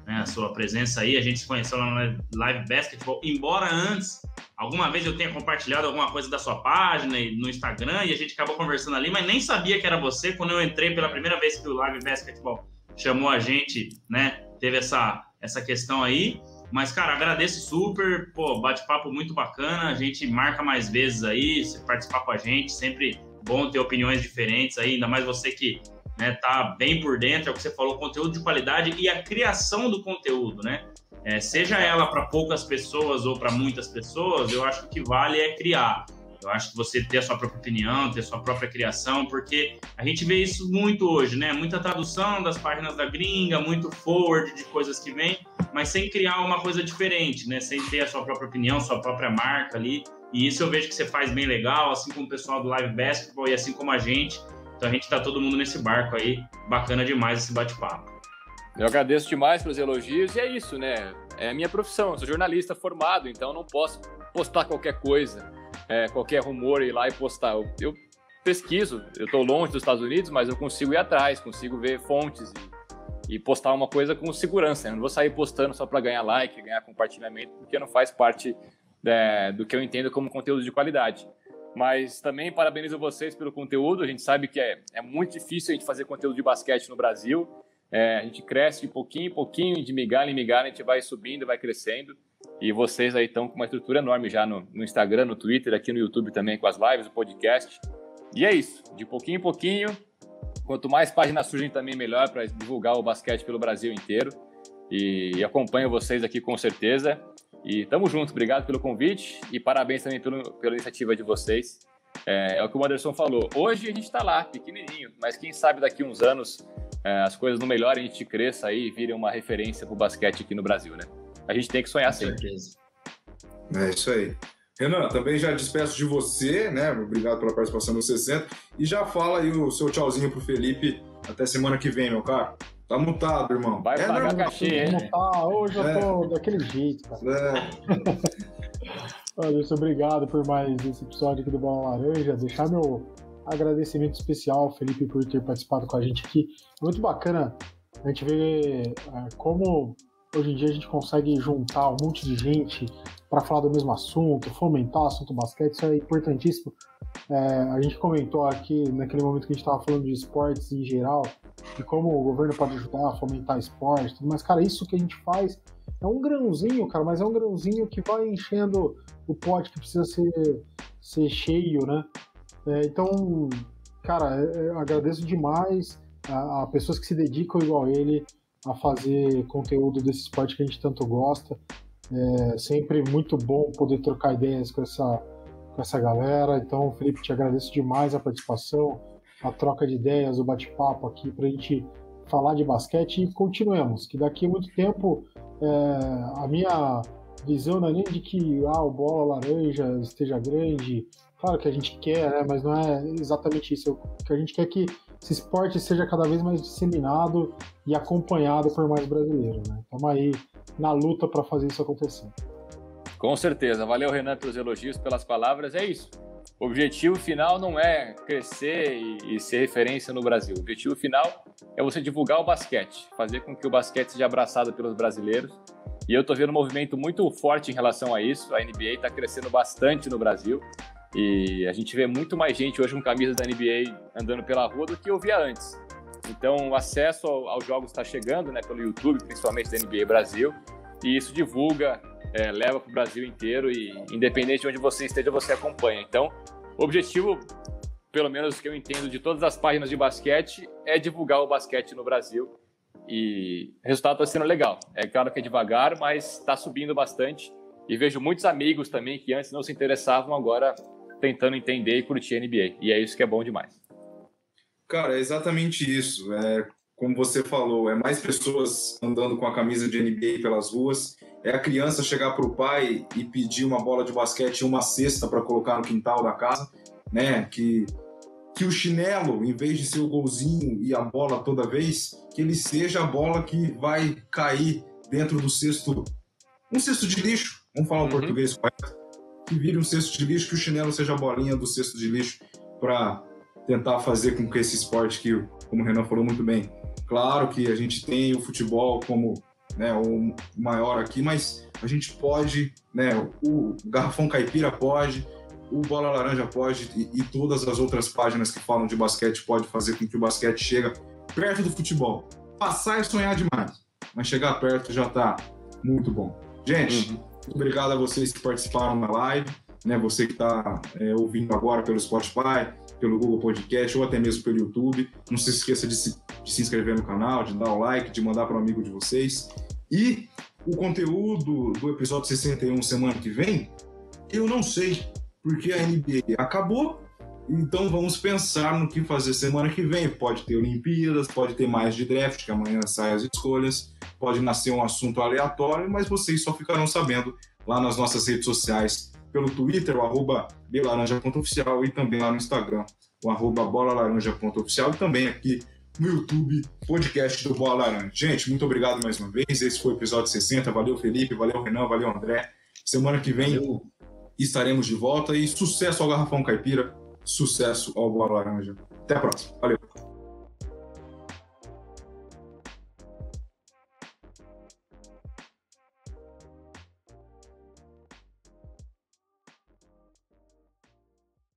Speaker 3: né, a sua presença aí. A gente se conheceu lá no Live Basketball, embora antes Alguma vez eu tenha compartilhado alguma coisa da sua página e no Instagram e a gente acabou conversando ali, mas nem sabia que era você quando eu entrei pela primeira vez que o Live Basketball chamou a gente, né? Teve essa, essa questão aí. Mas, cara, agradeço super. Pô, bate-papo muito bacana. A gente marca mais vezes aí, você participar com a gente. Sempre bom ter opiniões diferentes aí, ainda mais você que né, tá bem por dentro, é o que você falou, conteúdo de qualidade e a criação do conteúdo, né? É, seja ela para poucas pessoas ou para muitas pessoas, eu acho que vale é criar. Eu acho que você ter a sua própria opinião, ter a sua própria criação, porque a gente vê isso muito hoje, né? Muita tradução das páginas da gringa, muito forward de coisas que vêm, mas sem criar uma coisa diferente, né? Sem ter a sua própria opinião, sua própria marca ali. E isso eu vejo que você faz bem legal, assim como o pessoal do Live Basketball e assim como a gente. Então a gente tá todo mundo nesse barco aí. Bacana demais esse bate-papo.
Speaker 4: Eu agradeço demais pelos elogios e é isso, né? É a minha profissão, eu sou jornalista formado, então não posso postar qualquer coisa, é, qualquer rumor ir lá e postar. Eu, eu pesquiso, eu estou longe dos Estados Unidos, mas eu consigo ir atrás, consigo ver fontes e, e postar uma coisa com segurança. Eu não vou sair postando só para ganhar like, ganhar compartilhamento, porque não faz parte é, do que eu entendo como conteúdo de qualidade. Mas também parabenizo vocês pelo conteúdo. A gente sabe que é, é muito difícil a gente fazer conteúdo de basquete no Brasil. É, a gente cresce de pouquinho em pouquinho, de migalha em migalha, a gente vai subindo, vai crescendo. E vocês aí estão com uma estrutura enorme já no, no, Instagram, no Twitter, aqui no YouTube também com as lives, o podcast. E é isso, de pouquinho em pouquinho. Quanto mais páginas surgem também, melhor para divulgar o basquete pelo Brasil inteiro. E, e acompanho vocês aqui com certeza. E tamo junto, obrigado pelo convite e parabéns também pelo, pela iniciativa de vocês. É, é o que o Anderson falou. Hoje a gente está lá, pequenininho, mas quem sabe daqui uns anos é, as coisas não melhorem, a gente cresça aí e vire uma referência para o basquete aqui no Brasil, né? A gente tem que sonhar Com sempre. Certeza.
Speaker 1: É isso aí. Renan, também já despeço de você, né? Obrigado pela participação no 60. E já fala aí o seu tchauzinho pro Felipe. Até semana que vem, meu caro. Tá mutado, irmão.
Speaker 4: Vai é pagar cachê, hein?
Speaker 2: Tá, hoje eu tô é. daquele jeito, cara. É. (laughs) Anderson, obrigado por mais esse episódio aqui do Bola Laranja. Deixar meu agradecimento especial ao Felipe por ter participado com a gente aqui. É muito bacana a gente ver é, como hoje em dia a gente consegue juntar um monte de gente para falar do mesmo assunto, fomentar o assunto basquete, isso é importantíssimo. É, a gente comentou aqui naquele momento que a gente estava falando de esportes em geral, e como o governo pode ajudar a fomentar esporte, mas cara, isso que a gente faz é um grãozinho, cara, mas é um grãozinho que vai enchendo o pote que precisa ser, ser cheio, né? É, então, cara, é, eu agradeço demais a, a, pessoas que se dedicam igual ele a fazer conteúdo desse esporte que a gente tanto gosta. É sempre muito bom poder trocar ideias com essa, com essa galera. Então, Felipe, te agradeço demais a participação, a troca de ideias, o bate-papo aqui para a gente falar de basquete e continuemos, que daqui a muito tempo é, a minha visão não é nem de que ah, o bola laranja esteja grande, claro que a gente quer, né, mas não é exatamente isso. O que a gente quer é que esse esporte seja cada vez mais disseminado e acompanhado por mais brasileiros. Né? Estamos aí na luta para fazer isso acontecer.
Speaker 4: Com certeza. Valeu, Renan, pelos elogios, pelas palavras. É isso. O objetivo final não é crescer e, ser referência no Brasil. O objetivo final é você divulgar o basquete, fazer com que o basquete seja abraçado pelos brasileiros. E eu estou vendo um movimento muito forte em relação a isso. A NBA está crescendo bastante no Brasil. E a gente vê muito mais gente hoje com camisas da NBA andando pela rua do que eu via antes. Então, o acesso aos jogos está chegando, né, pelo YouTube, principalmente da NBA Brasil, e isso divulga, é, leva para o Brasil inteiro e, independente de onde você esteja, você acompanha. Então, o objetivo, pelo menos que eu entendo de todas as páginas de basquete, é divulgar o basquete no Brasil. E o resultado está sendo legal. É claro que é devagar, mas está subindo bastante. E vejo muitos amigos também que antes não se interessavam, agora tentando entender e curtir a NBA. E é isso que é bom demais.
Speaker 1: Cara, é exatamente isso. É, como você falou, é mais pessoas andando com a camisa de NBA pelas ruas. É a criança chegar para o pai e pedir uma bola de basquete e uma cesta para colocar no quintal da casa, né? Que que o chinelo, em vez de ser o golzinho e a bola toda vez, que ele seja a bola que vai cair dentro do cesto, um cesto de lixo. Vamos falar o uhum. português correto que vire um cesto de lixo, que o chinelo seja a bolinha do cesto de lixo para tentar fazer com que esse esporte que, como o Renan falou muito bem, claro que a gente tem o futebol como né, o maior aqui, mas a gente pode, né, o Garrafão Caipira pode, o Bola Laranja pode e, e todas as outras páginas que falam de basquete pode fazer com que o basquete chegue perto do futebol. Passar é sonhar demais, mas chegar perto já está muito bom. Gente, uhum. Muito obrigado a vocês que participaram na live, né? Você que está é, ouvindo agora pelo Spotify, pelo Google Podcast ou até mesmo pelo YouTube. Não se esqueça de se, de se inscrever no canal, de dar o like, de mandar para um amigo de vocês. E o conteúdo do episódio 61 semana que vem, eu não sei, porque a NBA acabou. Então vamos pensar no que fazer semana que vem. Pode ter Olimpíadas, pode ter mais de draft, que amanhã saem as escolhas pode nascer um assunto aleatório, mas vocês só ficarão sabendo lá nas nossas redes sociais, pelo Twitter, o arroba belaranja.oficial e também lá no Instagram, o arroba bolalaranja.oficial e também aqui no YouTube, podcast do Bola Laranja. Gente, muito obrigado mais uma vez. Esse foi o episódio 60. Valeu, Felipe. Valeu, Renan. Valeu, André. Semana que vem valeu. estaremos de volta e sucesso ao Garrafão Caipira, sucesso ao Bola Laranja. Até a próxima. Valeu.